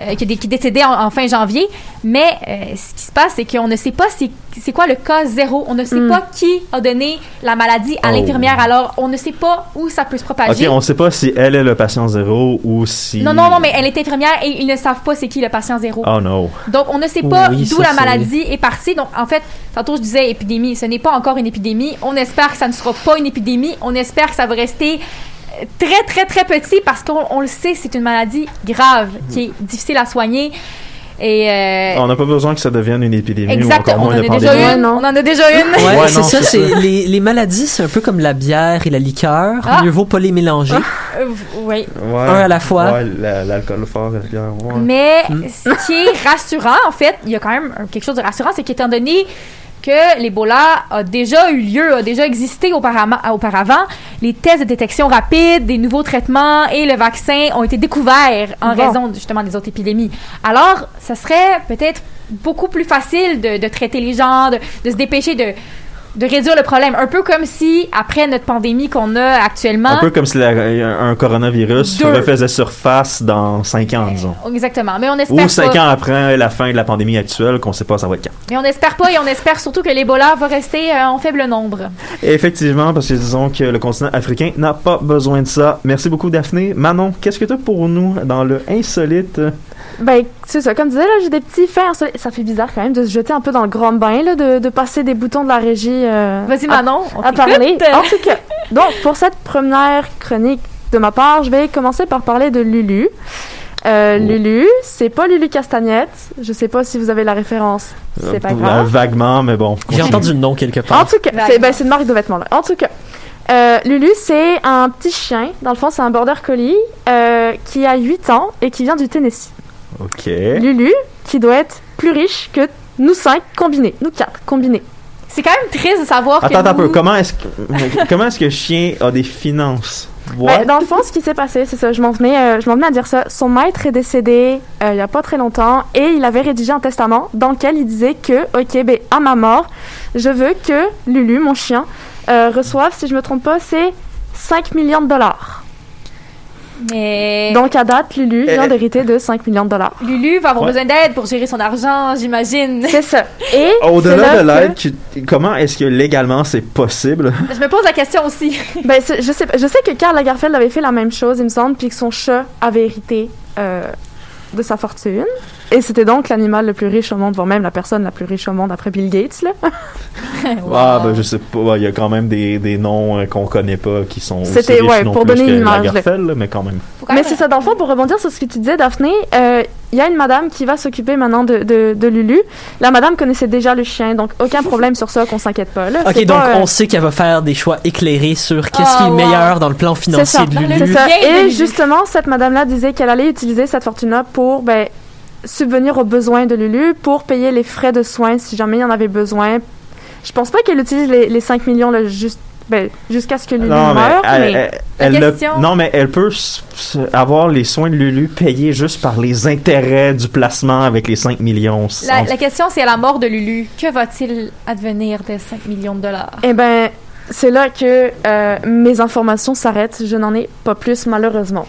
euh, qui, qui décédé en, en fin janvier. Mais euh, ce qui se passe, c'est qu'on ne sait pas c'est c'est quoi le cas zéro. On ne sait Mm. pas qui a donné la maladie à Oh. l'infirmière. Alors, on ne sait pas où ça peut se propager. Ok, on sait pas si elle est le patient zéro ou si. Non, non, non, mais elle est infirmière et ils ne savent pas c'est qui le patient zéro. Oh no. Donc, on ne sait pas Oui, d'où la maladie est partie. Donc, en fait, tantôt, je disais épidémie. Ce n'est pas encore une épidémie. On espère que ça ne sera pas une épidémie. On espère que ça va rester très, très, très petit parce qu'on on le sait, c'est une maladie grave qui est difficile à soigner. Et. euh, On n'a pas besoin que ça devienne une épidémie exact, ou encore on en a déjà une. non. On en a déjà une. Ouais, Ouais, c'est ça, les, les maladies, c'est un peu comme la bière et la liqueur. Ah. Mieux vaut pas les mélanger. Euh, oui. Ouais. Un à la fois. L'alcool fort, la bière, ouais. Mais Mm. ce qui est rassurant, en fait, il y a quand même quelque chose de rassurant, c'est qu'étant donné que l'Ebola a déjà eu lieu, a déjà existé auparavant, les tests de détection rapide, des nouveaux traitements et le vaccin ont été découverts en Bon. raison justement des autres épidémies. Alors, ça serait peut-être beaucoup plus facile de, de traiter les gens, de, de se dépêcher de, de réduire le problème. Un peu comme si, après notre pandémie qu'on a actuellement... Un peu comme si la- un coronavirus Deux. refaisait surface dans 5 ans, disons. Exactement. Mais on espère Ou 5 pas. ans après la fin de la pandémie actuelle, qu'on sait pas ça va être quand. Mais on espère pas et on espère surtout que l'Ebola va rester euh, en faible nombre. Effectivement, parce que disons que le continent africain n'a pas besoin de ça. Merci beaucoup, Daphné. Manon, qu'est-ce que tu as pour nous dans le insolite? Ben, c'est ça. Comme je disais, là, j'ai des petits insolites. Ça fait bizarre quand même de se jeter un peu dans le grand bain, là, de, de passer des boutons de la régie. euh, Vas-y, à- Manon. on à parler. En tout cas, donc pour cette première chronique de ma part, je vais commencer par parler de Lulu. Euh, Oh. Lulu, c'est pas Lulu Castagnette. Je sais pas si vous avez la référence. C'est pas Euh, grave. Vaguement, mais bon. J'ai entendu le nom quelque En part. tout cas, c'est ben, une marque de vêtements là. En tout cas, euh, Lulu, c'est un petit chien. Dans le fond, c'est un border collie euh, qui a 8 ans et qui vient du Tennessee. Ok. Lulu, qui doit être plus riche que nous cinq combinés, nous quatre combinés. C'est quand même triste de savoir Attends, un peu. Comment est-ce que, (laughs) comment est-ce que chien a des finances? Ben, dans le fond, ce qui s'est passé, c'est ça. Je m'en venais, euh, je m'en venais à dire ça. Son maître est décédé euh, il y a pas très longtemps et il avait rédigé un testament dans lequel il disait que, ok, ben à ma mort, je veux que Lulu, mon chien, euh, reçoive, si je me trompe pas, c'est 5 millions de dollars. Mais Donc à date, Lulu vient Euh, d'hériter de 5 millions de dollars. Lulu va avoir Ouais. besoin d'aide pour gérer son argent, j'imagine. C'est ça. Et Au-delà c'est de là l'aide, comment est-ce que légalement c'est possible? (laughs) Je me pose la question aussi. (laughs) ben, je sais, pas- je sais que Karl Lagerfeld avait fait la même chose, il me semble, puis que son chat avait hérité euh, de sa fortune. Et c'était donc l'animal le plus riche au monde, voire même la personne la plus riche au monde après Bill Gates. Là. (laughs) Ah, ben je sais pas. Il y a quand même des, des noms euh, qu'on connaît pas qui sont aussi riches ouais, non pour plus donner que une image, Lagerfeld, là, mais quand même. Mais même- c'est ça, dans le fond, pour rebondir sur ce que tu disais, Daphné, euh, il y a une madame qui va s'occuper maintenant de, de, de Lulu. La madame connaissait déjà le chien, donc aucun problème sur ça, qu'on s'inquiète pas. Là. Ok, donc pas, euh, on sait qu'elle va faire des choix éclairés sur qu'est-ce Ah, qui est wow. meilleur dans le plan financier ça, de Lulu. c'est ça. Et justement, cette madame-là disait qu'elle allait utiliser cette fortune-là pour ben, subvenir aux besoins de Lulu, pour payer les frais de soins si jamais il y en avait besoin. Je pense pas qu'elle utilise les, les 5 millions là, juste, ben, jusqu'à ce que Lulu Non, mais, meure. elle, mais- elle- non, mais elle peut s- s- avoir les soins de Lulu payés juste par les intérêts du placement avec les 5 millions. La question, c'est à la mort de Lulu. Que va-t-il advenir des 5 millions de dollars? Eh ben, c'est là que euh, mes informations s'arrêtent. Je n'en ai pas plus, malheureusement.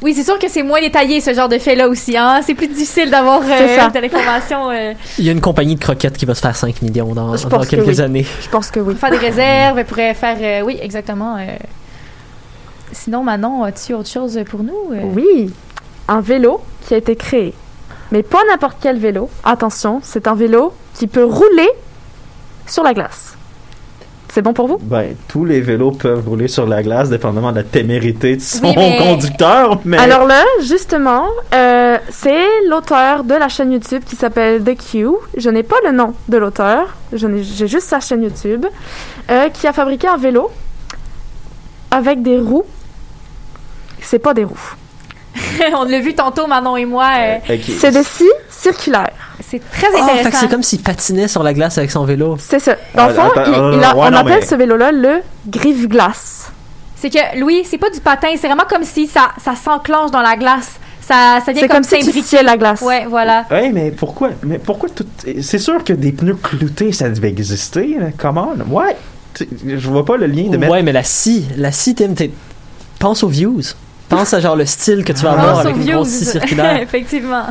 Oui, c'est sûr que c'est moins détaillé, ce genre de fait-là aussi. Hein? C'est plus difficile d'avoir euh, de l'information. euh, Il y a une compagnie de croquettes qui va se faire 5 millions dans, Je dans pense que quelques oui. années. Je pense que oui. faire des réserves, elle pourrait faire... euh, oui, exactement. euh. Sinon, Manon, as-tu autre chose pour nous? euh? Oui, un vélo qui a été créé. Mais pas n'importe quel vélo. Attention, c'est un vélo qui peut rouler sur la glace. C'est bon pour vous? Ben, tous les vélos peuvent rouler sur la glace, dépendamment de la témérité de son Oui, mais- conducteur, mais... Alors là, justement, euh, c'est l'auteur de la chaîne YouTube qui s'appelle The Q. Je n'ai pas le nom de l'auteur, j'ai juste sa chaîne YouTube, euh, qui a fabriqué un vélo avec des roues. C'est pas des roues. (laughs) On l'a vu tantôt, Manon et moi. euh. C'est des scies circulaires. C'est très Ah, intéressant. c'est comme s'il patinait sur la glace avec son vélo. C'est ça. Dans le fond, attends, il- euh, il a- ouais, on non, appelle mais- ce vélo-là le griffe-glace. C'est que, Louis, c'est pas du patin, c'est vraiment comme si ça, ça s'enclenche dans la glace. Ça, ça vient C'est comme, comme si tu la glace. Ouais, voilà. Ouais, mais pourquoi? Mais pourquoi tout. C'est sûr que des pneus cloutés, ça devait exister. là. Comment? Ouais. Tu- Je vois pas le lien de mettre. Ouais, mais la scie, la scie, Tim, t'es- pense aux views. Pense à genre le style que tu vas Ah, avoir Pense avec aux une grosse views. scie circulaire. (laughs) Effectivement.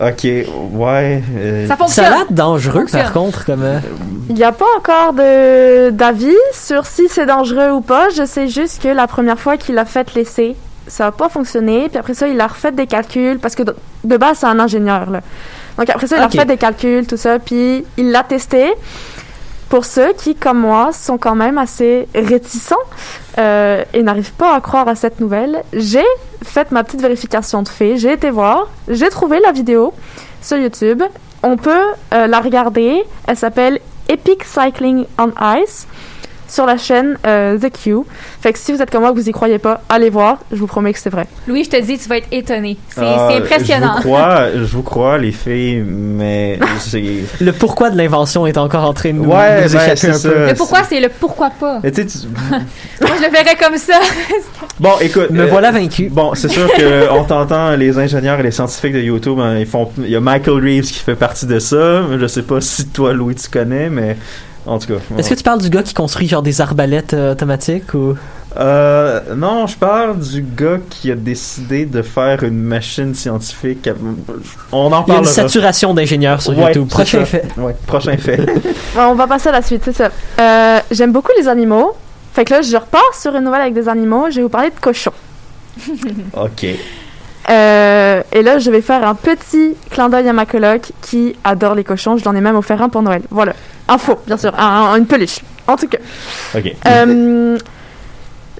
Ok, ouais. euh, Ça Ça a fonctionne. l'air dangereux, Fonctionne. par contre, comme... euh, Il n'y a pas encore de d'avis sur si c'est dangereux ou pas. Je sais juste que la première fois qu'il a fait l'essai, ça n'a pas fonctionné. Puis après ça, il a refait des calculs parce que de, de base, c'est un ingénieur. Là. Donc après ça, il a refait des calculs, tout ça. Puis il l'a testé. Pour ceux qui, comme moi, sont quand même assez réticents euh, et n'arrivent pas à croire à cette nouvelle, j'ai fait ma petite vérification de fait. J'ai été voir, j'ai trouvé la vidéo sur YouTube. On peut euh, la regarder. Elle s'appelle Epic Cycling on Ice sur la chaîne euh, The Q. Fait que si vous êtes comme moi, que vous y croyez pas, allez voir. Je vous promets que c'est vrai. Louis, je te dis, tu vas être étonné. C'est ah, impressionnant. Je vous crois, (laughs) je vous crois, les filles, mais. (laughs) Le pourquoi de l'invention est encore en train de nous, Ouais, nous ben, échapper un ça. peu. Le pourquoi, c'est le pourquoi pas. Tu- (laughs) Moi, je le verrais comme ça. Bon, écoute. Me euh, voilà vaincu. Bon, c'est sûr que on t'entend, les ingénieurs et les scientifiques de YouTube, hein, ils font. Il y a Michael Reeves qui fait partie de ça. Je sais pas si toi, Louis, tu connais, mais en tout cas. Est-ce que tu parles du gars qui construit genre des arbalètes euh, automatiques ou... Euh, non, je parle du gars qui a décidé de faire une machine scientifique. On en Il y a une saturation d'ingénieurs sur Ouais, YouTube. Prochain fait. Ouais, prochain fait. (laughs) Bon, on va passer à la suite, c'est ça. Euh, J'aime beaucoup les animaux. Fait que là, je repars sur une nouvelle avec des animaux. Je vais vous parler de cochons. (laughs) ok. Euh, et là, je vais faire un petit clin d'œil à ma coloc qui adore les cochons. Je l'en ai même offert un pour Noël. Voilà. Un faux, bien sûr. Un- un- une peluche. En tout cas. Ok. Euh,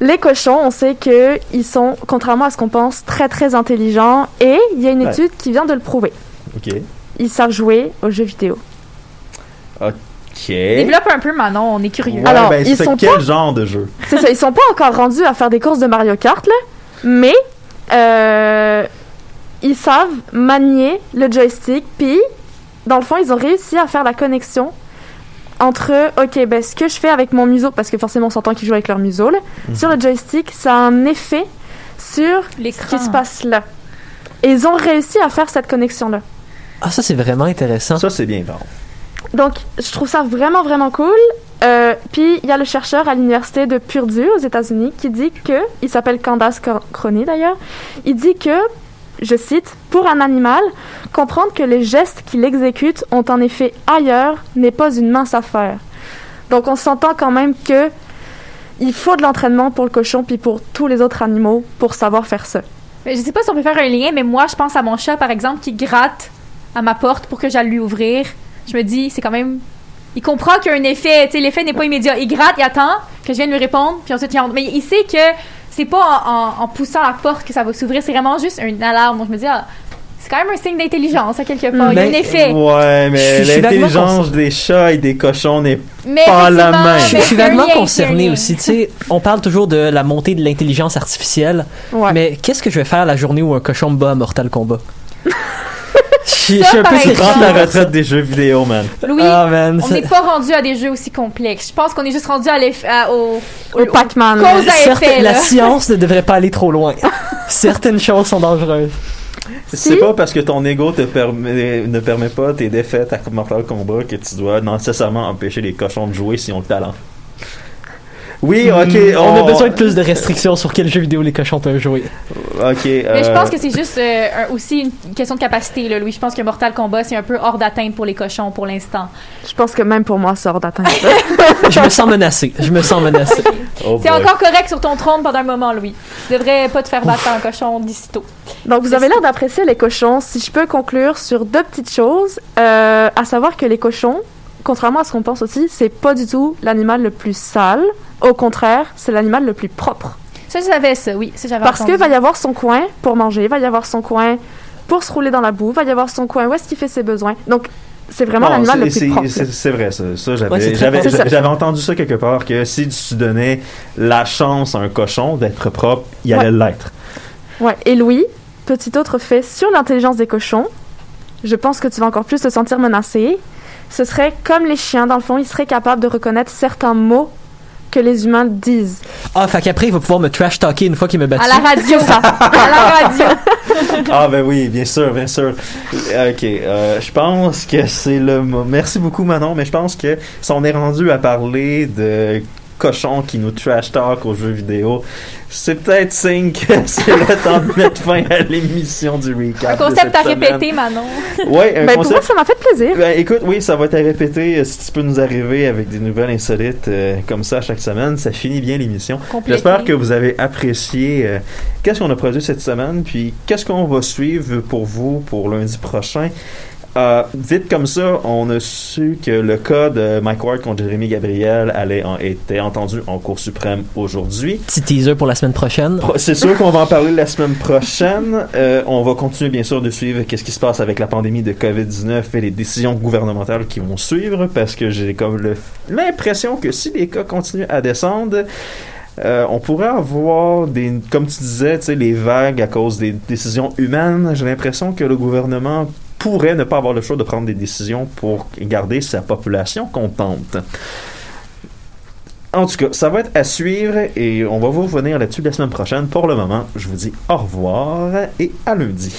Les cochons, on sait que ils sont, contrairement à ce qu'on pense, très très intelligents. Et il y a une Ouais. étude qui vient de le prouver. Ok. Ils savent jouer aux jeux vidéo. Ok. Développe un peu, Manon, on est curieux. Ouais, Alors, ben, ils sont quel genre de jeu? C'est ça, ils sont pas encore rendus à faire des courses de Mario Kart, là, mais euh, ils savent manier le joystick, puis dans le fond, ils ont réussi à faire la connexion entre, ok, ben ce que je fais avec mon museau, parce que forcément on s'entend qu'ils jouent avec leur museau, là, sur le joystick, ça a un effet sur ce qui se passe là. Et ils ont réussi à faire cette connexion-là. Ah, ça, c'est vraiment intéressant. Ça, c'est bien, Donc, je trouve ça vraiment, vraiment cool. Euh, puis, il y a le chercheur à l'université de Purdue, aux États-Unis, qui dit que, il s'appelle Candace Crony d'ailleurs, il dit que, je cite, pour un animal, comprendre que les gestes qu'il exécute ont un effet ailleurs n'est pas une mince affaire. Donc, on s'entend quand même que il faut de l'entraînement pour le cochon puis pour tous les autres animaux pour savoir faire ça. Mais Je sais pas si on peut faire un lien, mais moi, je pense à mon chat, par exemple, qui gratte à ma porte pour que j'aille lui ouvrir. Je me dis, c'est quand même. Il comprend qu'il y a un effet. Tu sais, l'effet n'est pas immédiat. Il gratte, il attend que je vienne lui répondre, puis ensuite il entre. Mais il sait que c'est pas en, en- en poussant la porte que ça va s'ouvrir, c'est vraiment juste une alarme. Donc je me dis, ah, c'est quand même un signe d'intelligence, à quelque part. Il y a un Mais- effet. Ouais, mais l'intelligence des chats et des cochons n'est pas la même. Je, suis un vaguement un concerné aussi. Tu sais, on parle toujours de la montée de l'intelligence artificielle, Ouais. mais qu'est-ce que je vais faire la journée où un cochon me bat à Mortal Kombat? Je suis je Ça, suis un peu. Prends ta retraite des jeux vidéo, man. Louis, Ah, man, on c'est- n'est pas rendu à des jeux aussi complexes. Je pense qu'on est juste rendu à l'eff- à- au, Au Pac-Man. Cause à Certes, effet, la science ne devrait pas aller trop loin. (laughs) Certaines choses sont dangereuses. C'est Si. pas parce que ton ego te permet, ne permet pas tes défaites à Mortal Kombat que tu dois nécessairement empêcher les cochons de jouer s'ils ont le talent. Oui, ok. Hmm, on a besoin de plus de restrictions sur quel jeu vidéo les cochons peuvent jouer. Ok. Mais je euh, pense que c'est juste euh, aussi une question de capacité, là, Louis. Je pense que Mortal Kombat, c'est un peu hors d'atteinte pour les cochons pour l'instant. Je pense que même pour moi, ça hors d'atteinte. (laughs) Je me sens menacé. Je me sens menacé. oh C'est encore correct sur ton trône pendant un moment, Louis. Tu devrais pas te faire battre par un cochon d'ici tôt. Donc, vous avez l'air d'apprécier les cochons. Si je peux conclure sur deux petites choses, euh, à savoir que les cochons, contrairement à ce qu'on pense aussi, c'est pas du tout l'animal le plus sale. Au contraire, c'est l'animal le plus propre. Ça, je savais ça, oui. Ça, j'avais Parce entendu. va y avoir son coin pour manger, va y avoir son coin pour se rouler dans la boue, va y avoir son coin où est-ce qu'il fait ses besoins. Donc, c'est vraiment l'animal le plus c'est- propre. C'est c'est vrai, ça. Ça, j'avais Ouais, c'est très j'avais- propre. C'est ça. j'avais entendu ça quelque part que si tu donnais la chance à un cochon d'être propre, il allait l'être. Ouais. Et Louis, petit autre fait sur l'intelligence des cochons, je pense que tu vas encore plus te sentir menacé. Ce serait comme les chiens, dans le fond, ils seraient capables de reconnaître certains mots que les humains disent. Ah, fait qu'après, il va pouvoir me trash talker une fois qu'il me bat À la radio, ça. (laughs) à la radio. (laughs) Ah ben oui, bien sûr, bien sûr. Ok, euh, je pense que c'est le mo- Merci beaucoup Manon, mais je pense que si on est rendu à parler de cochons qui nous trash talk aux jeux vidéo, c'est peut-être signe (laughs) que c'est le temps de mettre fin à l'émission du recap. Un de concept cette à semaine. répéter, Manon. Ouais, un Ben, pour moi, concept. ça m'a fait plaisir. Ben, écoute, oui, ça va être à répéter. Euh, Si tu peux nous arriver avec des nouvelles insolites euh, comme ça chaque semaine, ça finit bien l'émission. J'espère que vous avez apprécié euh, qu'est-ce qu'on a produit cette semaine, puis qu'est-ce qu'on va suivre pour vous pour lundi prochain. Euh, vite comme ça, on a su que le cas de Mike Ward contre Jérémy Gabriel allait en, était entendu en Cour suprême aujourd'hui. Petit teaser pour la semaine prochaine. Pro- C'est sûr qu'on va en parler la semaine prochaine. Euh, on va continuer bien sûr de suivre qu'est-ce qui se passe avec la pandémie de COVID-19 et les décisions gouvernementales qui vont suivre parce que j'ai comme l'impression que si les cas continuent à descendre, euh, on pourrait avoir des, comme tu disais, tu sais, les vagues à cause des décisions humaines. J'ai l'impression que le gouvernement pourrait ne pas avoir le choix de prendre des décisions pour garder sa population contente. En tout cas, ça va être à suivre et on va vous revenir là-dessus la semaine prochaine. Pour le moment, je vous dis au revoir et à lundi.